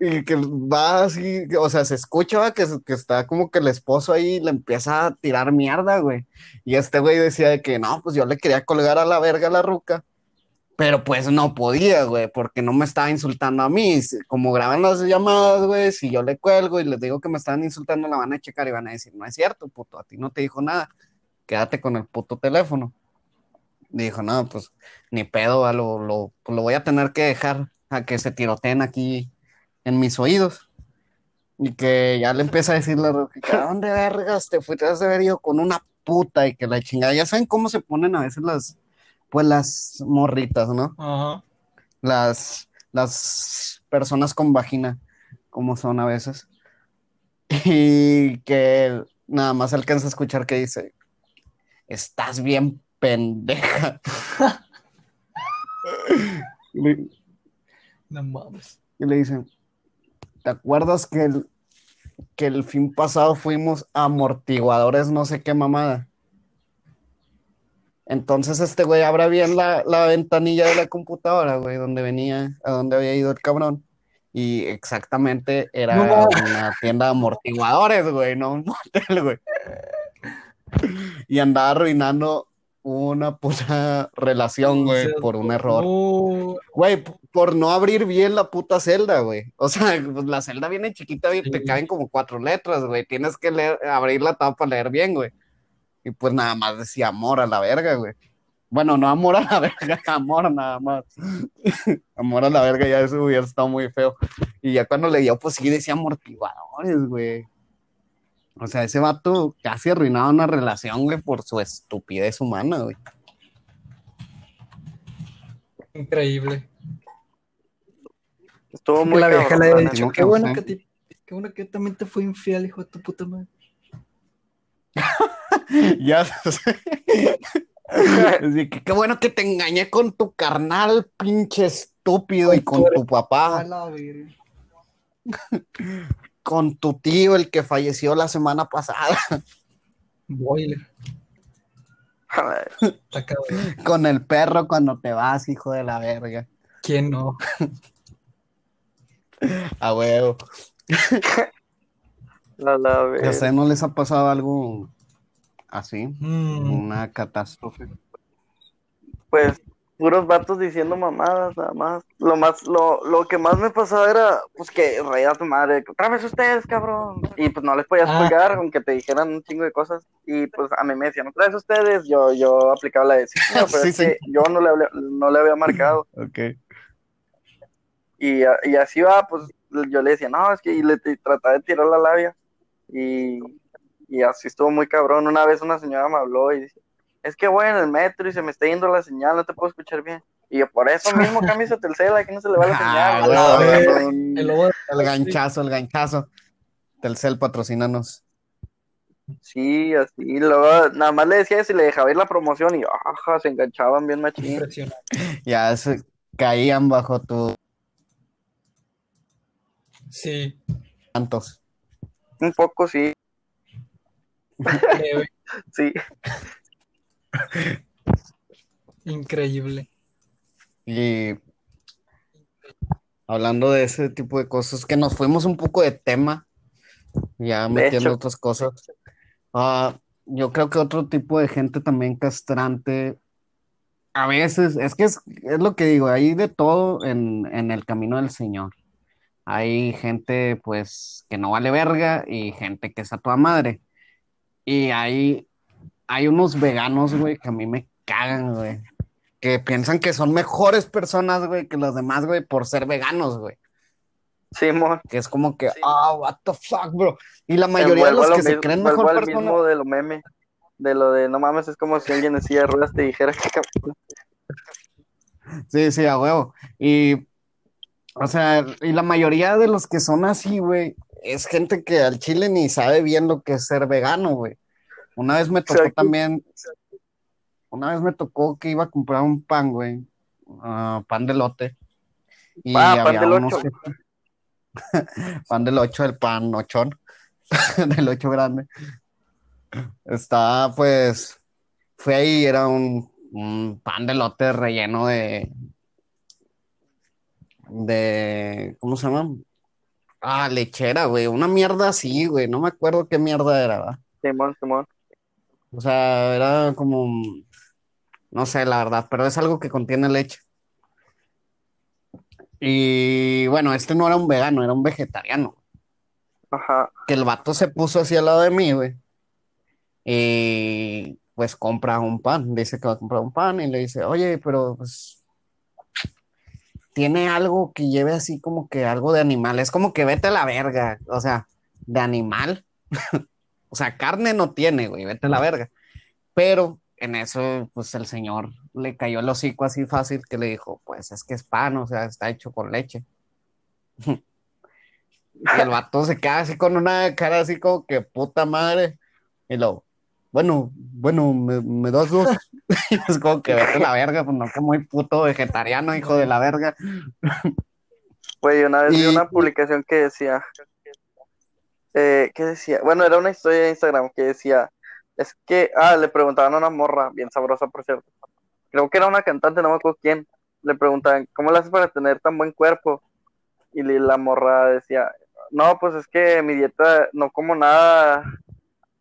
y que va así, o sea, se escucha que, que está como que el esposo ahí le empieza a tirar mierda, güey. Y este güey decía de que no, pues yo le quería colgar a la verga a la ruca, pero pues no podía, güey, porque no me estaba insultando a mí. Como graban las llamadas, güey, si yo le cuelgo y les digo que me están insultando, la van a checar y van a decir, no es cierto, puto, a ti no te dijo nada, quédate con el puto teléfono. Dijo, no, pues ni pedo, va, lo, lo, pues, lo voy a tener que dejar a que se tiroteen aquí en mis oídos. Y que ya le empieza a decir la ¿a dónde vergas te fuiste? Has de haber ido con una puta y que la chingada. Ya saben cómo se ponen a veces las, pues las morritas, ¿no? Ajá. Las, las personas con vagina, como son a veces. Y que nada más alcanza a escuchar que dice, estás bien pendeja. Y le- No mames. y le dicen, ¿te acuerdas que el, que el fin pasado fuimos amortiguadores no sé qué mamada? Entonces este güey abre bien la, la ventanilla de la computadora, güey, donde venía, a donde había ido el cabrón. Y exactamente era No una tienda de amortiguadores, güey, no un motel, güey. Y andaba arruinando una puta relación, güey, O sea, por un error. Güey, por no abrir bien la puta celda, güey. O sea, pues la celda viene chiquita y te caen como cuatro letras, güey. Tienes que leer, abrir la tapa para leer bien, güey. Y pues nada más decía amor a la verga, güey. Bueno, no amor a la verga, amor nada más. amor a la verga, ya eso hubiera estado muy feo. Y ya cuando le dio, pues sí decía amortiguadores, güey. O sea, ese vato casi arruinaba una relación, güey, por su estupidez humana, güey. Increíble. Estuvo muy la vieja le la ha dicho, qué bueno que ti- qué bueno que también te fue infiel, hijo de tu puta madre. Ya sé. Así que qué bueno que te engañé con tu carnal, pinche estúpido, y con tu A papá. con tu tío, el que falleció la semana pasada, Boiler. Con el perro cuando te vas, hijo de la verga. ¿Quién no? A huevo. La, la, ¿A ustedes no les ha pasado algo así? Mm, Una catástrofe. Pues puros vatos diciendo mamadas, nada más. Lo más, lo, lo que más me pasaba era, pues que reía a tu madre, otra vez ustedes, cabrón. Y pues no les podías Ah. aunque te dijeran un chingo de cosas. Y pues a mí me decían, otra vez ustedes, yo, yo aplicaba la de sí, señor, pero Sí, es sí. que yo no le, hablé- no le había marcado. Ok. Y, y así va, pues yo le decía, no, es que y le trataba de tirar la labia. Y, y así estuvo muy cabrón. Una vez una señora me habló y dice, es que voy en el metro y se me está yendo la señal, no te puedo escuchar bien. Y yo, por eso mismo cámbiese a Telcel, aquí no se le va la Ah, señal. el El ganchazo, el ganchazo. Telcel, patrocínanos. Sí, así. Luego nada más le decía y le dejaba ir la promoción y ajá, se enganchaban bien machín. Ya se caían bajo tus Sí. tantos. Un poco sí, sí. Increíble. Y hablando de ese tipo de cosas, que nos fuimos un poco de tema, ya De metiendo hecho. otras cosas. Ah, yo creo que otro tipo de gente también castrante, a veces, es que es, es lo que digo, hay de todo en, en el camino del Señor. Hay gente, pues, que no vale verga y gente que es a toda madre. Y hay, hay unos veganos, güey, que a mí me cagan, güey. Que piensan que son mejores personas, güey, que los demás, güey, por ser veganos, güey. Simón. Que es como que, ah, what the fuck, bro. Y la mayoría de los lo que se mismo- creen mejor al persona. mismo de lo meme. De lo de no mames, es como si alguien en silla de ruedas te dijera que. Sí, sí, a huevo. Y, o sea, y la mayoría de los que son así, güey, es gente que al chile ni sabe bien lo que es ser vegano, güey. Una vez me tocó Exacto. también, una vez me tocó que iba a comprar un pan, güey, ah, pan de lote. Y Ah, pan había del unos pan del ocho, el pan ochón, del ocho grande. Estaba, pues, fue ahí, era un, un pan de lote relleno de, de, ¿cómo se llama? Ah, lechera, güey, una mierda así, güey, no me acuerdo qué mierda era, ¿verdad? Simón, Simón. O sea, era como, no sé, la verdad, pero es algo que contiene leche. Y bueno, este no era un vegano, era un vegetariano. Ajá. Que el vato se puso así al lado de mí, güey. Y pues compra un pan. Dice que va a comprar un pan y le dice, oye, pero pues tiene algo que lleve así como que algo de animal. Es como que vete a la verga. O sea, de animal. O sea, carne no tiene, güey, vete a la verga. Pero en eso, pues el señor le cayó el hocico así fácil que le dijo, pues es que es pan, o sea, está hecho con leche. Y el vato se queda así con una cara así como que puta madre. Y luego, bueno, bueno, me, me das dos. Y es como que vete a la verga, pues no que muy puto vegetariano, hijo de la verga. Güey, una vez vi una publicación que decía, eh, ¿qué decía? Bueno, era una historia de Instagram que decía, es que, ah, le preguntaban a una morra, bien sabrosa por cierto, creo que era una cantante, no me acuerdo quién, le preguntaban, ¿cómo le haces para tener tan buen cuerpo? Y la morra decía, no, pues es que mi dieta no como nada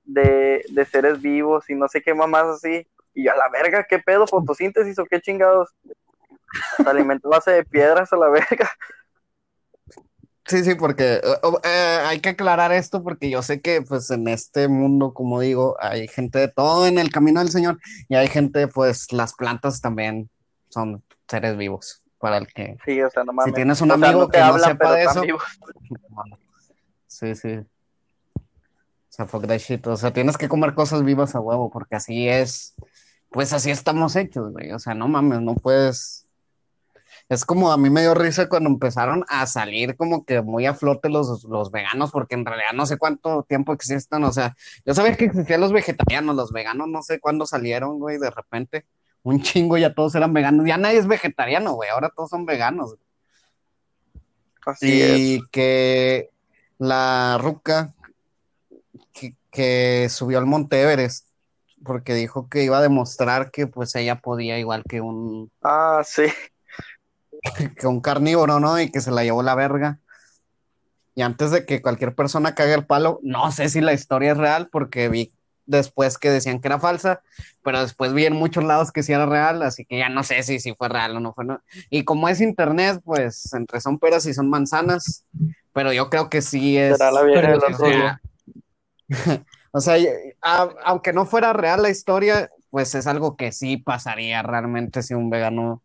de, de seres vivos y no sé qué mamás así. Y yo, a la verga, ¿qué pedo? ¿Fotosíntesis o qué chingados? Se alimenta a base de piedras a la verga. Sí, sí, porque eh, eh, hay que aclarar esto porque yo sé que pues en este mundo, como digo, hay gente de todo en el camino del Señor y hay gente, pues las plantas también son seres vivos para el que... Sí, o sea, no mames. Si tienes un O sea, amigo no que no hablan, sepa pero de eso. Sí, sí. O sea, fuck that shit. O sea, tienes que comer cosas vivas a huevo, porque así es, pues así estamos hechos, güey. O sea, no mames, no puedes. Es como a mí me dio risa cuando empezaron a salir como que muy a flote los, los veganos, porque en realidad no sé cuánto tiempo existen, o sea, yo sabía que existían los vegetarianos, los veganos no sé cuándo salieron, güey, de repente, un chingo ya todos eran veganos, ya nadie es vegetariano, güey, ahora todos son veganos. Así y es. que la ruca que, que subió al Monte Everest, porque dijo que iba a demostrar que pues ella podía igual que un Ah, sí. que un carnívoro, ¿no? Y que se la llevó la verga. Y antes de que cualquier persona cague el palo, no sé si la historia es real, porque vi después que decían que era falsa, pero después vi en muchos lados que sí era real, así que ya no sé si, si fue real o no fue. No. Y como es internet, pues entre son peras y son manzanas, pero yo creo que sí es. Será la vieja del. O sea, a- aunque no fuera real la historia, pues es algo que sí pasaría realmente si un vegano,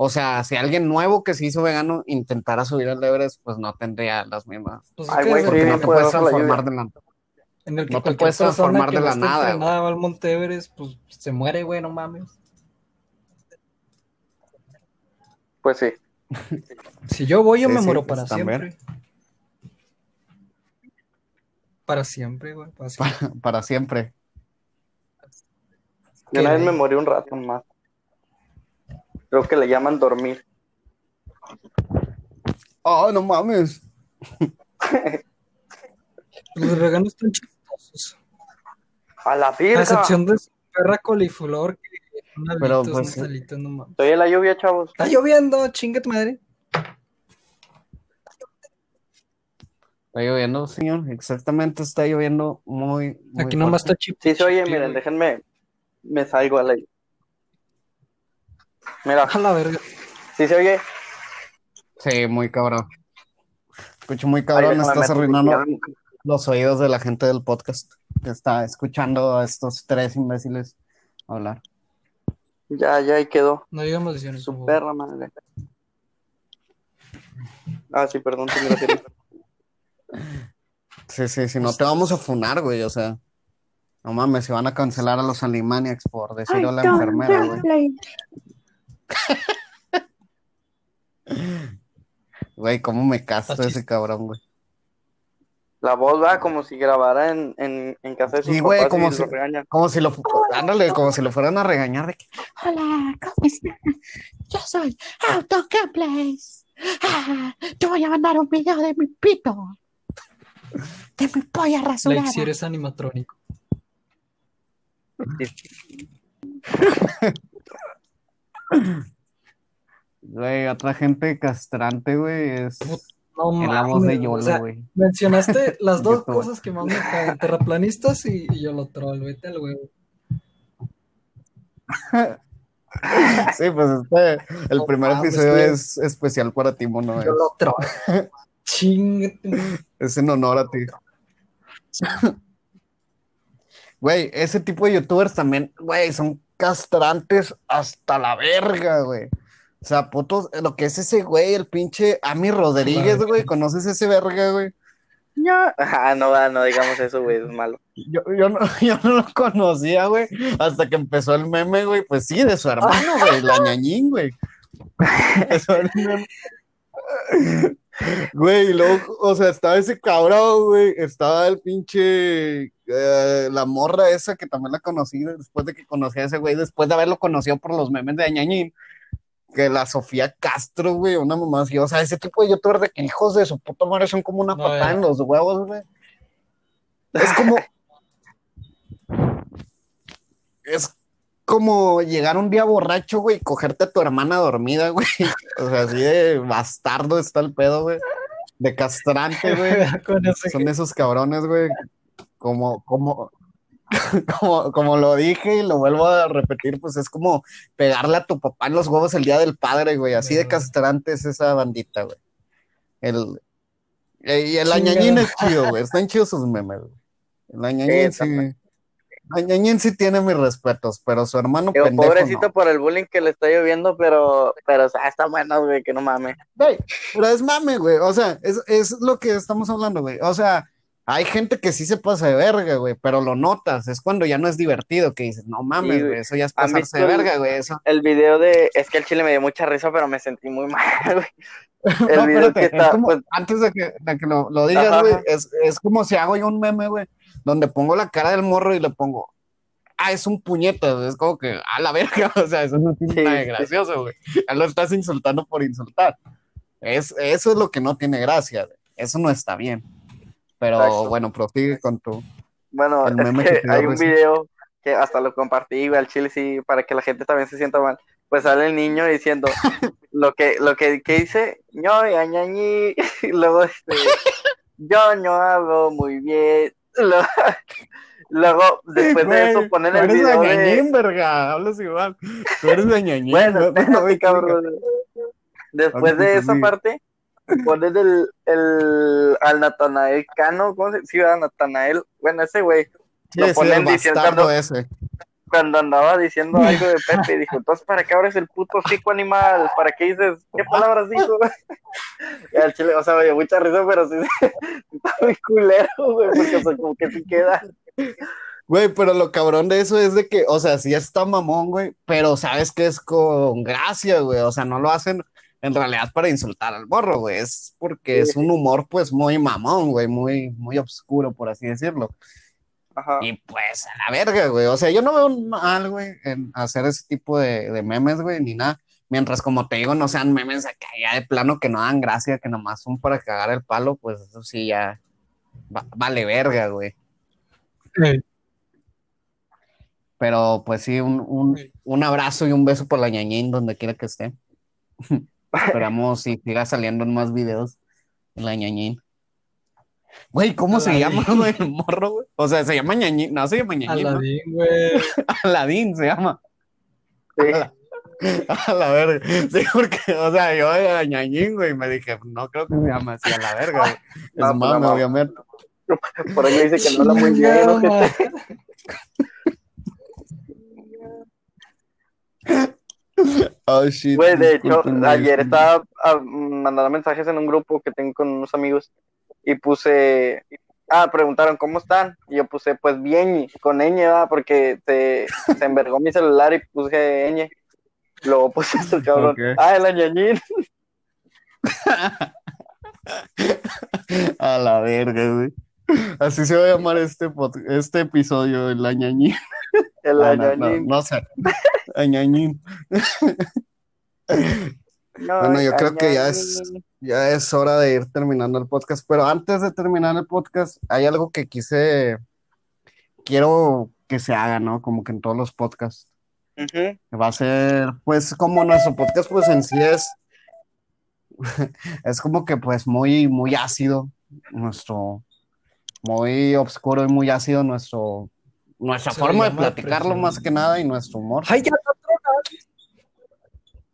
o sea, si alguien nuevo que se hizo vegano intentara subir al Everest, pues no tendría las mismas. Pues Ay, güey, es Porque sí, no te puede puedes transformar de la... en el que no te puedes transformar de la nada, va al Monte Everest, pues se muere, güey, no mames. Pues sí. Si yo voy, yo Sí, me sí, muero pues, para también. siempre. Para siempre, güey. Para siempre. para, para siempre. Yo una vez me morí un rato más. Creo que le llaman dormir. Oh, no mames. Los veganos están chistosos. A la A virga. excepción de su perra coliflor, que Pero, alitos, pues, alitos, no mames. Estoy en la lluvia, chavos. Está lloviendo, chinga tu madre. Está lloviendo, señor. Exactamente, está lloviendo muy, muy Aquí nomás fuerte. está chip. Sí se oye, miren, déjenme. Me salgo a la. Mira, A la verga. sí se oye. Sí, muy cabrón. Escucho muy cabrón, estás arruinando los oídos de la gente del podcast que está escuchando a estos tres imbéciles hablar. Ya, ya ahí quedó. No digamos decisiones. por Su perra madre. Ah, sí, perdón, Sí, sí, sí, no te vamos a funar, güey, o sea, no mames, se van a cancelar a los Animaniacs por decir a la enfermera, güey. Güey, cómo me castro Está ese cabrón, güey. La voz va como si grabara en, en, en casa de sus Sí, güey, papás como y si- lo regañan. Como si lo, fu- ándale, como si lo fueran a regañar de que, Hola, ¿cómo estás? Yo soy Auto Gameplays. Ah, te voy a mandar un video de mi pito. De mi polla rasurada. Like si eres animatrónico. güey, otra gente castrante, güey, es No es la voz de Yolo, o sea, güey. mencionaste las dos cosas que más me cagan, terraplanistas y, y yo lo troll, vete al huevo. Sí, pues este, el No primer mames, episodio güey. es especial para ti, mono. Yo Es, lo troll. Chingate. es en honor a ti. Güey, ese tipo de youtubers también, güey, son castrantes hasta la verga, güey. O sea, putos, lo que es ese güey, el pinche Ami Rodríguez, güey, ¿conoces ese verga, güey? No, ah, no, no digamos eso, güey, es malo. Yo, yo, no, yo no lo conocía, güey, hasta que empezó el meme, güey, pues sí, de su hermano, güey, la ñañín, güey. Empezó el meme. Güey, y luego, o sea, estaba ese cabrón, güey, estaba el pinche, eh, la morra esa que también la conocí después de que conocí a ese güey, después de haberlo conocido por los memes de ñañín, que la Sofía Castro, güey, una mamá así, o sea, ese tipo de youtubers de que hijos de su puta madre son como una No, patada ya. en los huevos, güey. Es como. Es como llegar un día borracho, güey, y cogerte a tu hermana dormida, güey. O sea, así de bastardo está el pedo, güey. De castrante, güey. Son esos cabrones, güey. Como, como, como, como lo dije y lo vuelvo a repetir, pues es como pegarle a tu papá en los huevos el día del padre, güey. Así de castrante es esa bandita, güey. El, eh, y el añañín es chido, güey. Están chidos sus memes, güey. El añañín Sí, sí. Añañín sí tiene mis respetos, pero su hermano Digo, pendejo pobrecito no. por el bullying que le está lloviendo, pero, pero, o sea, está bueno, güey, que no mames. Güey, pero es mame, güey. O sea, es, es lo que estamos hablando, güey. O sea, Hay gente que sí se pasa de verga, güey, pero lo notas, es cuando ya no es divertido, que dices, no mames, güey. güey, eso ya es ¿Han pasarse de verga, güey, eso. El video de. Es que el chile me dio mucha risa, pero me sentí muy mal, güey. El No, video espérate, que es está, como, pues- antes de que, de que lo, lo digas, Ajá, güey, es, es como si hago yo un meme, güey, donde pongo la cara del morro y le pongo, ah, es un puñeta, güey, es como que, a la verga, o sea, eso no tiene Sí, nada de gracioso, güey, ya lo estás insultando por insultar, es, eso es lo que no tiene gracia, eso no está bien, pero Exacto. bueno, prosigue con tu, Bueno, El es meme que que te dio hay un video que hasta lo compartí, güey, al chile sí, para que la gente también se sienta mal. Pues sale el niño diciendo lo que, lo que, que dice, ño, ñañi, y luego este, yo no hablo muy bien. Luego, luego, después de eso, Güey, ponen el eres video de. dañañín, verga, hablas igual, tú eres dañañín, Bueno, no, no, güey, cabrón. Después de esa sí. parte, ponen el, el, al Natanael Cano, ¿cómo se Sí, ¿verdad? Natanael, bueno, ese güey, Sí, lo sí, el ponen diciendo ese. Cuando andaba diciendo algo de Pepe, dijo, entonces, ¿para qué abres el puto psico animal? ¿Para qué dices, qué palabras dijo? Y al chile, o sea, me dio mucha risa, pero sí, está muy culero, güey, porque, o sea, como que sí queda. Güey, pero lo cabrón de eso es de que, o sea, sí está mamón, güey, pero sabes que es con gracia, güey, o sea, no lo hacen en realidad para insultar al morro, güey, es porque Sí, es un humor, pues, muy mamón, güey, muy, muy oscuro, por así decirlo. Ajá. Y pues, a la verga, güey, o sea, yo no veo mal, güey, en hacer ese tipo de, de memes, güey, ni nada, mientras, como te digo, no sean memes acá ya de plano que no dan gracia, que nomás son para cagar el palo, pues, eso sí ya va- vale verga, güey. Sí. Pero pues sí, un, un, un abrazo y un beso por la ñañín donde quiera que esté. Esperamos si siga saliendo en más videos la ñañín. Güey, ¿cómo se llama, güey, el morro, güey? O sea, se llama ñañín, no se llama ñañín, ¿no? Aladín, güey. Aladín se llama. Sí. A la, a la verga. Sí, porque, o sea, yo era ñañín, güey, y me dije, no creo que se llame así a la verga, güey. Es No, pues, mame, no. obviamente. Por ahí me dice que no la muy bien, ma. Oh, shit. Güey, de hecho, ayer estaba ah, mandando mensajes en un grupo que tengo con unos amigos y puse, ah, preguntaron cómo están y yo puse, pues bien, con ñ, ¿verdad? porque se, se envergó mi celular y puse ñ. Luego puse esto, cabrón. Ah, el añañín. A la verga, güey. Así se va a llamar este, este episodio, el añañín. El Ah, no, no, añañín. no sé. Añañín. No, Bueno, yo creo que ya es, ya es hora de ir terminando el podcast, pero antes de terminar el podcast, hay algo que quise, quiero que se haga, ¿no? Como que en todos los podcasts. Va a ser, pues, como nuestro podcast, pues en sí es, es como que, pues, muy, muy ácido, nuestro, muy oscuro y muy ácido nuestro, nuestra Se forma de platicarlo más que nada y nuestro humor. Ay, ya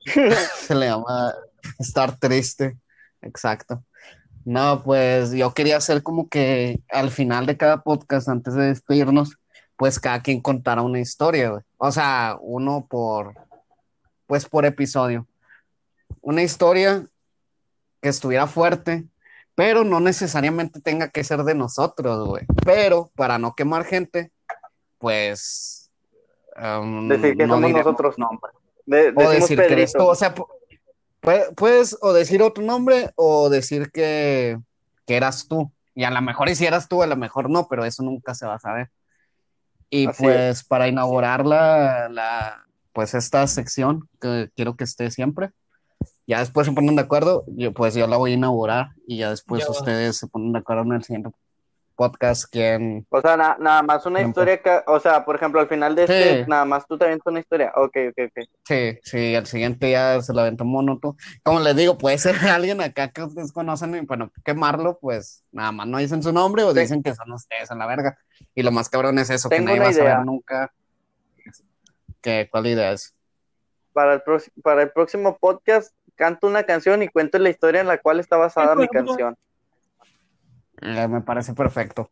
Se le llama estar triste, exacto. No, pues yo quería hacer como que al final de cada podcast, antes de despedirnos, pues cada quien contara una historia, güey. O sea, uno por, pues por episodio. Una historia que estuviera fuerte, pero no necesariamente tenga que ser de nosotros, güey. Pero para no quemar gente, pues... um, Decir que no somos diremos nosotros. nombres. De- O decimos decir que eres tú, Pedrito. o sea, pu- pue- puedes o decir otro nombre o decir que, que eras tú. Y a lo mejor y si eras tú, a lo mejor no, pero eso nunca se va a saber. Y Así pues para inaugurar la, la, pues esta sección que quiero que esté siempre, ya después se ponen de acuerdo, yo, pues yo la voy a inaugurar y ya después Ya va. ustedes se ponen de acuerdo en el siguiente podcast quién, O sea, na- nada más una Siempre. historia que, o sea, por ejemplo, al final de este, nada más tú también una historia. Ok, ok, ok. Sí, sí, el siguiente ya se la aventó monoto. Como les digo, puede ser alguien acá que ustedes conocen y bueno, quemarlo, pues nada más no dicen su nombre o Sí. dicen que son ustedes a la verga. Y lo más cabrón es eso, que nadie va a saber nunca que, cuál idea es. Para el, para el próximo podcast, canto una canción y cuento la historia en la cual está basada mi canción. Eh, me parece perfecto.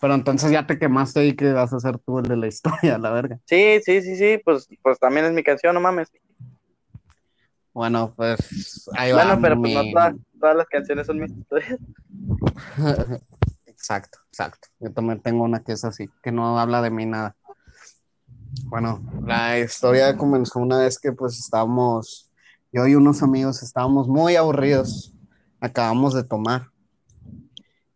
Pero entonces ya te quemaste y que vas a ser tú el de la historia, la verga. Sí, sí, sí, sí, pues, pues también es mi canción, no mames. Bueno, pues ahí va Bueno, pero pues no todas, todas las canciones son mis historias. exacto, exacto. Yo también tengo una que es así, que no habla de mí nada. Bueno, la historia comenzó una vez que pues estábamos, yo y unos amigos estábamos muy aburridos, acabamos de tomar.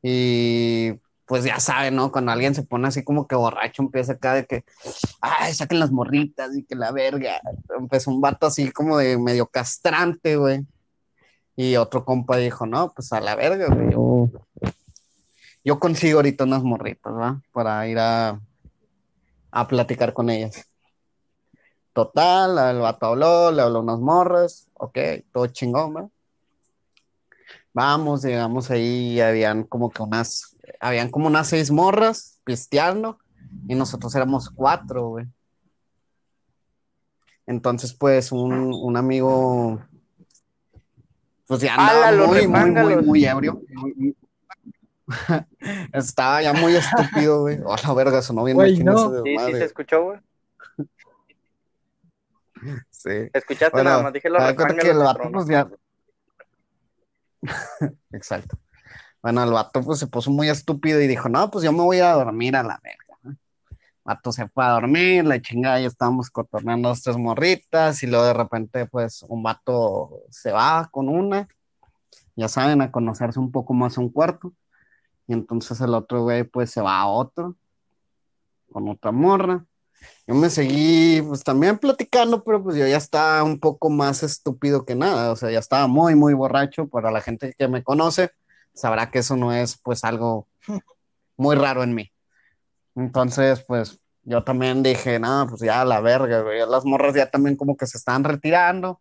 Y pues ya saben, ¿no? Cuando alguien se pone así como que borracho, empieza acá de que, ay, saquen las morritas y que la verga. Empezó un vato así como de medio castrante, güey. Y otro compa dijo, no, pues a la verga, güey. Yo, yo consigo ahorita unas morritas, ¿va? Para ir a, a platicar con ellas. Total, el vato habló, le habló unas morras, ok, todo chingón, ¿va? Vamos, llegamos ahí y habían como que unas, habían como unas seis morras pisteando y nosotros éramos cuatro, güey. Entonces, pues, un, un amigo, pues ya andaba Álalos, muy, muy, muy, muy ebrio. Estaba ya muy estúpido, güey. Oh, la verga, sonó bien Güey, no. ese Sí, sí, desmadre. se escuchó, güey. Sí. Escuchaste Bueno, nada más, dije de cuenta que el vato, de pues ya. Exacto. Bueno, el vato pues se puso muy estúpido y dijo, no, pues yo me voy a ir a dormir a la verga. ¿no? Vato se fue a dormir, la chingada, ya estábamos cotorneando tres morritas y luego de repente pues un vato se va con una, ya saben, a conocerse un poco más a un cuarto. Y entonces el otro güey pues se va a otro, con otra morra. Yo me seguí, pues también platicando, pero pues yo ya estaba un poco más estúpido que nada, o sea, ya estaba muy, muy borracho. Para la gente que me conoce, sabrá que eso no es pues algo muy raro en mí. Entonces, pues yo también dije, no, pues ya la verga. Las morras ya también como que se están retirando.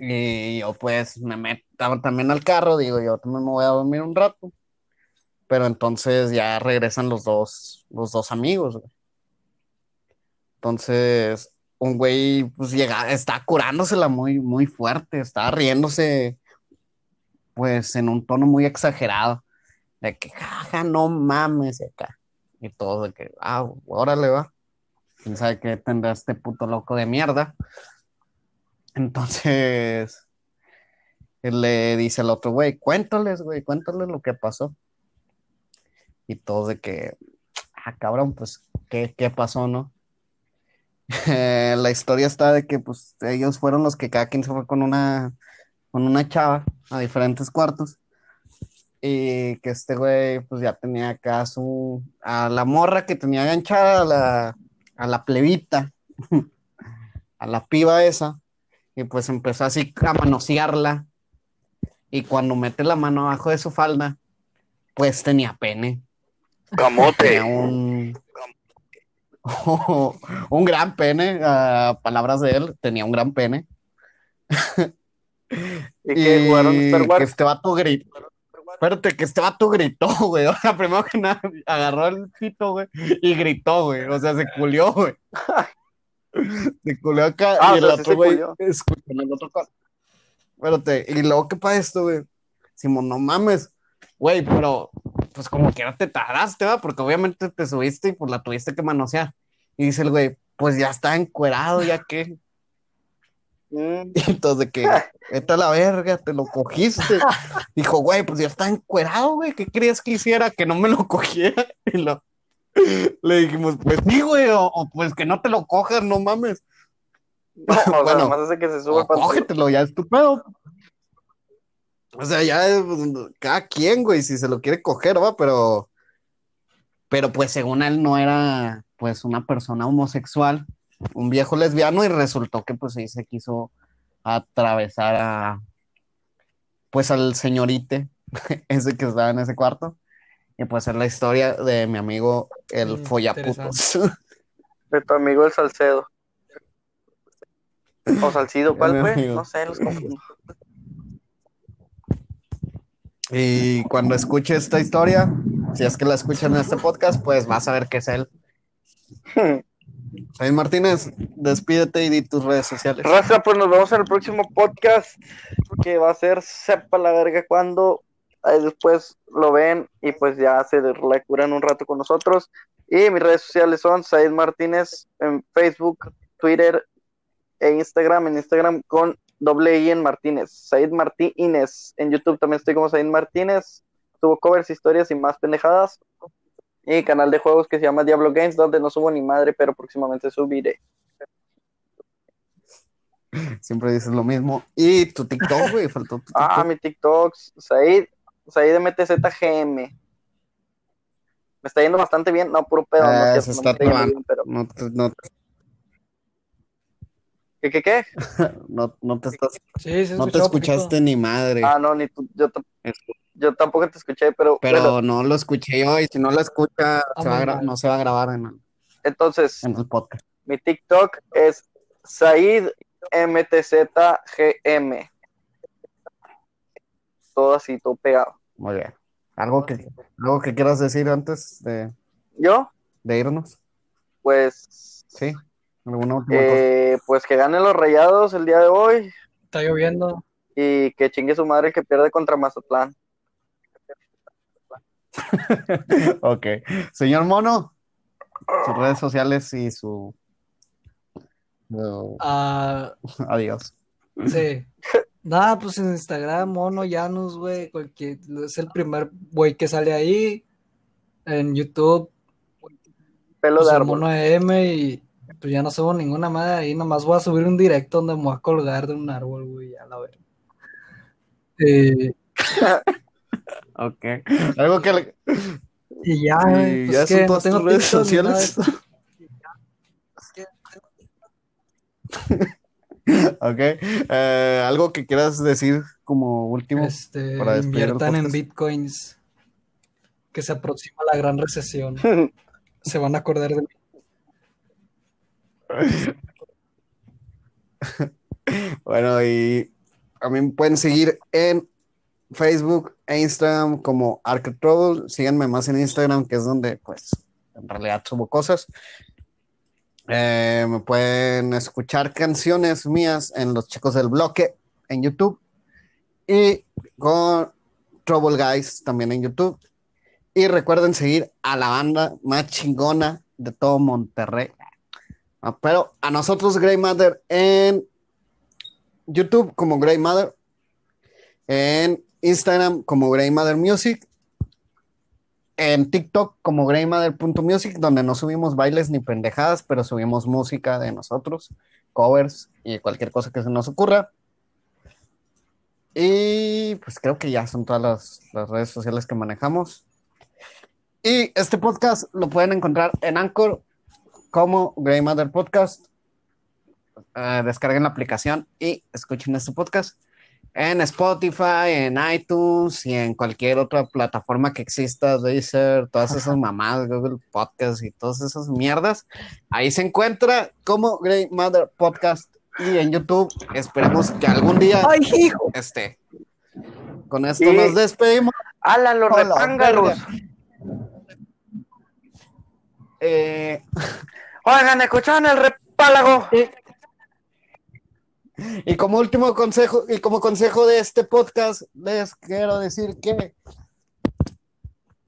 Y yo pues me meto también al carro, digo, yo también me voy a dormir un rato. Pero entonces ya regresan los dos, los dos amigos, güey. Entonces, un güey, pues llega, está curándosela muy, muy fuerte, está riéndose, pues en un tono muy exagerado, de que, jaja, no mames, acá. Y todo de que, ah, órale, va. Quién sabe qué tendrá este puto loco de mierda. Entonces, le dice al otro güey, cuéntales, güey, cuéntales lo que pasó. Y todo de que, ah, cabrón, pues, ¿qué, qué pasó, no? Eh, la historia está de que pues ellos fueron los que cada quien se fue con una con una chava a diferentes cuartos. Y que este güey pues ya tenía acá su a la morra que tenía enganchada a la a la plebita a la piba esa y pues empezó así a manosearla. Y cuando mete la mano abajo de su falda pues tenía pene. Tenía un un gran pene, a palabras de él, tenía un gran pene. Y que jugaron que este vato gritó. Espérate, que este vato gritó, güey. O sea, primero que nada, agarró el pito, güey, y gritó, güey. O sea, se culió, güey. Se culió acá Ah, y el otro, güey, escuchó en el otro. Espérate, y luego, ¿qué pasa esto, güey? Simón, no mames, güey, pero pues como quiera te tardaste, ¿va? Porque obviamente te subiste y pues la tuviste que manosear. Y dice el güey, pues ya está encuerado, ya que. Mm, Y entonces, que, vete a la verga, te lo cogiste. Dijo, güey, pues ya está encuerado, güey, ¿qué querías que hiciera? Que no me lo cogiera. Y lo, le dijimos, pues sí, güey, o, o pues que no te lo cojas, no mames. No, o sea, Bueno, nomás hace que se pantalón. cógetelo, ya es tu pedo. O sea, ya cada quien, güey, si se lo quiere coger, va, pero, pero pues según él no era, pues, una persona homosexual, un viejo lesbiano, y resultó que, pues, sí se quiso atravesar a, pues, al señorite, ese que estaba en ese cuarto, y pues es la historia de mi amigo el Mm, follaputos. De tu amigo el Salcedo. O Salcido, ¿cuál fue? No sé, los confundo. Y cuando escuche esta historia, si es que la escuchan en este podcast, pues vas a ver que es él. Jaime Martínez, despídete y di tus redes sociales. Raza, pues nos vemos en el próximo podcast que va a ser sepa la verga cuando ahí después lo ven y pues ya se la curan un rato con nosotros. Y mis redes sociales son Said Martínez en Facebook, Twitter e Instagram. En Instagram con doble I en Martínez. Said Martínez. En YouTube también estoy como Said Martínez. subo covers, historias y más pendejadas. Y canal de juegos que se llama Diablo Games, donde no subo ni madre, pero próximamente subiré. Siempre dices lo mismo. Y tu TikTok, güey, faltó tu Ah, TikTok. mi TikTok, Said, Said MTZGM. Me está yendo bastante bien, no, puro pedo, Eh, se no está me está bien, pero... No no, ¿Qué, qué, qué? no, no te estás, Sí, sí, no te escuchaste poquito. ni madre. Ah, no, ni tú, yo, tampoco te escuché, pero, Pero bueno, no lo escuché yo y si no lo escucha, Ah, se va no se va a grabar en el, entonces, en el podcast. mi TikTok es Said MTZGM. Todo así, todo pegado. Muy bien. ¿Algo que, algo que quieras decir antes de, Yo, de irnos? pues, ¿Sí? ¿Alguna última cosa? eh, pues que ganen los rayados el día de hoy Está lloviendo. y que chingue su madre el que pierde contra Mazatlán. Ok. Señor Mono, sus redes sociales y su... Ah, Adiós. sí. Nada, pues en Instagram, Mono Janus, güey. cualquier- Es el primer güey que sale ahí. En YouTube, Pelo pues de árbol. Mono M y pues ya no subo ninguna madre ahí. Nomás voy a subir un directo donde me voy a colgar de un árbol, güey. Ya la verga. Eh, Ok. Algo que le... y ya, güey. Pues ya es son que no todas tengo tus redes sociales. Ok. Eh, algo que quieras decir como último. Este, para inviertan en bitcoins. Que se aproxima la gran recesión. Se van a acordar de mí. Bueno, y me pueden seguir en Facebook e Instagram como Arcade. Síganme más en Instagram, que es donde, pues, en realidad subo cosas. Eh, me pueden escuchar canciones mías en Los Chicos del Bloque en YouTube y con Trouble Guys también en YouTube. Y recuerden seguir a la banda más chingona de todo Monterrey. Ah, pero a nosotros, Grey Matter, en YouTube como Grey Mother, en Instagram como Grey Mother Music, en TikTok como greymother.music, donde no subimos bailes ni pendejadas, pero subimos música de nosotros, covers y cualquier cosa que se nos ocurra. Y pues creo que ya son todas las, las redes sociales que manejamos. Y este podcast lo pueden encontrar en Anchor como Grey Mother Podcast. Eh, descarguen la aplicación y escuchen este podcast en Spotify, en iTunes y en cualquier otra plataforma que exista, Deezer, todas esas mamadas, Google Podcast y todas esas mierdas. Ahí se encuentra como Grey Mother Podcast y en YouTube esperemos que algún día ¡Ay, hijo! esté. Con esto nos despedimos. ¡Hala, los verga. Eh, Oigan, ¿escucharon el repálago? Y como último consejo, y como consejo de este podcast, les quiero decir que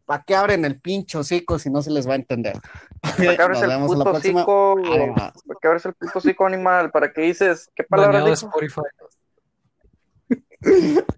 ¿para qué abren el pincho hocico si no se les va a entender? ¿Para qué abres el puto hocico? Adiós. ¿Para qué abres el puto hocico animal? ¿Para qué dices? ¿Qué palabra Baneado de dijo? Spotify.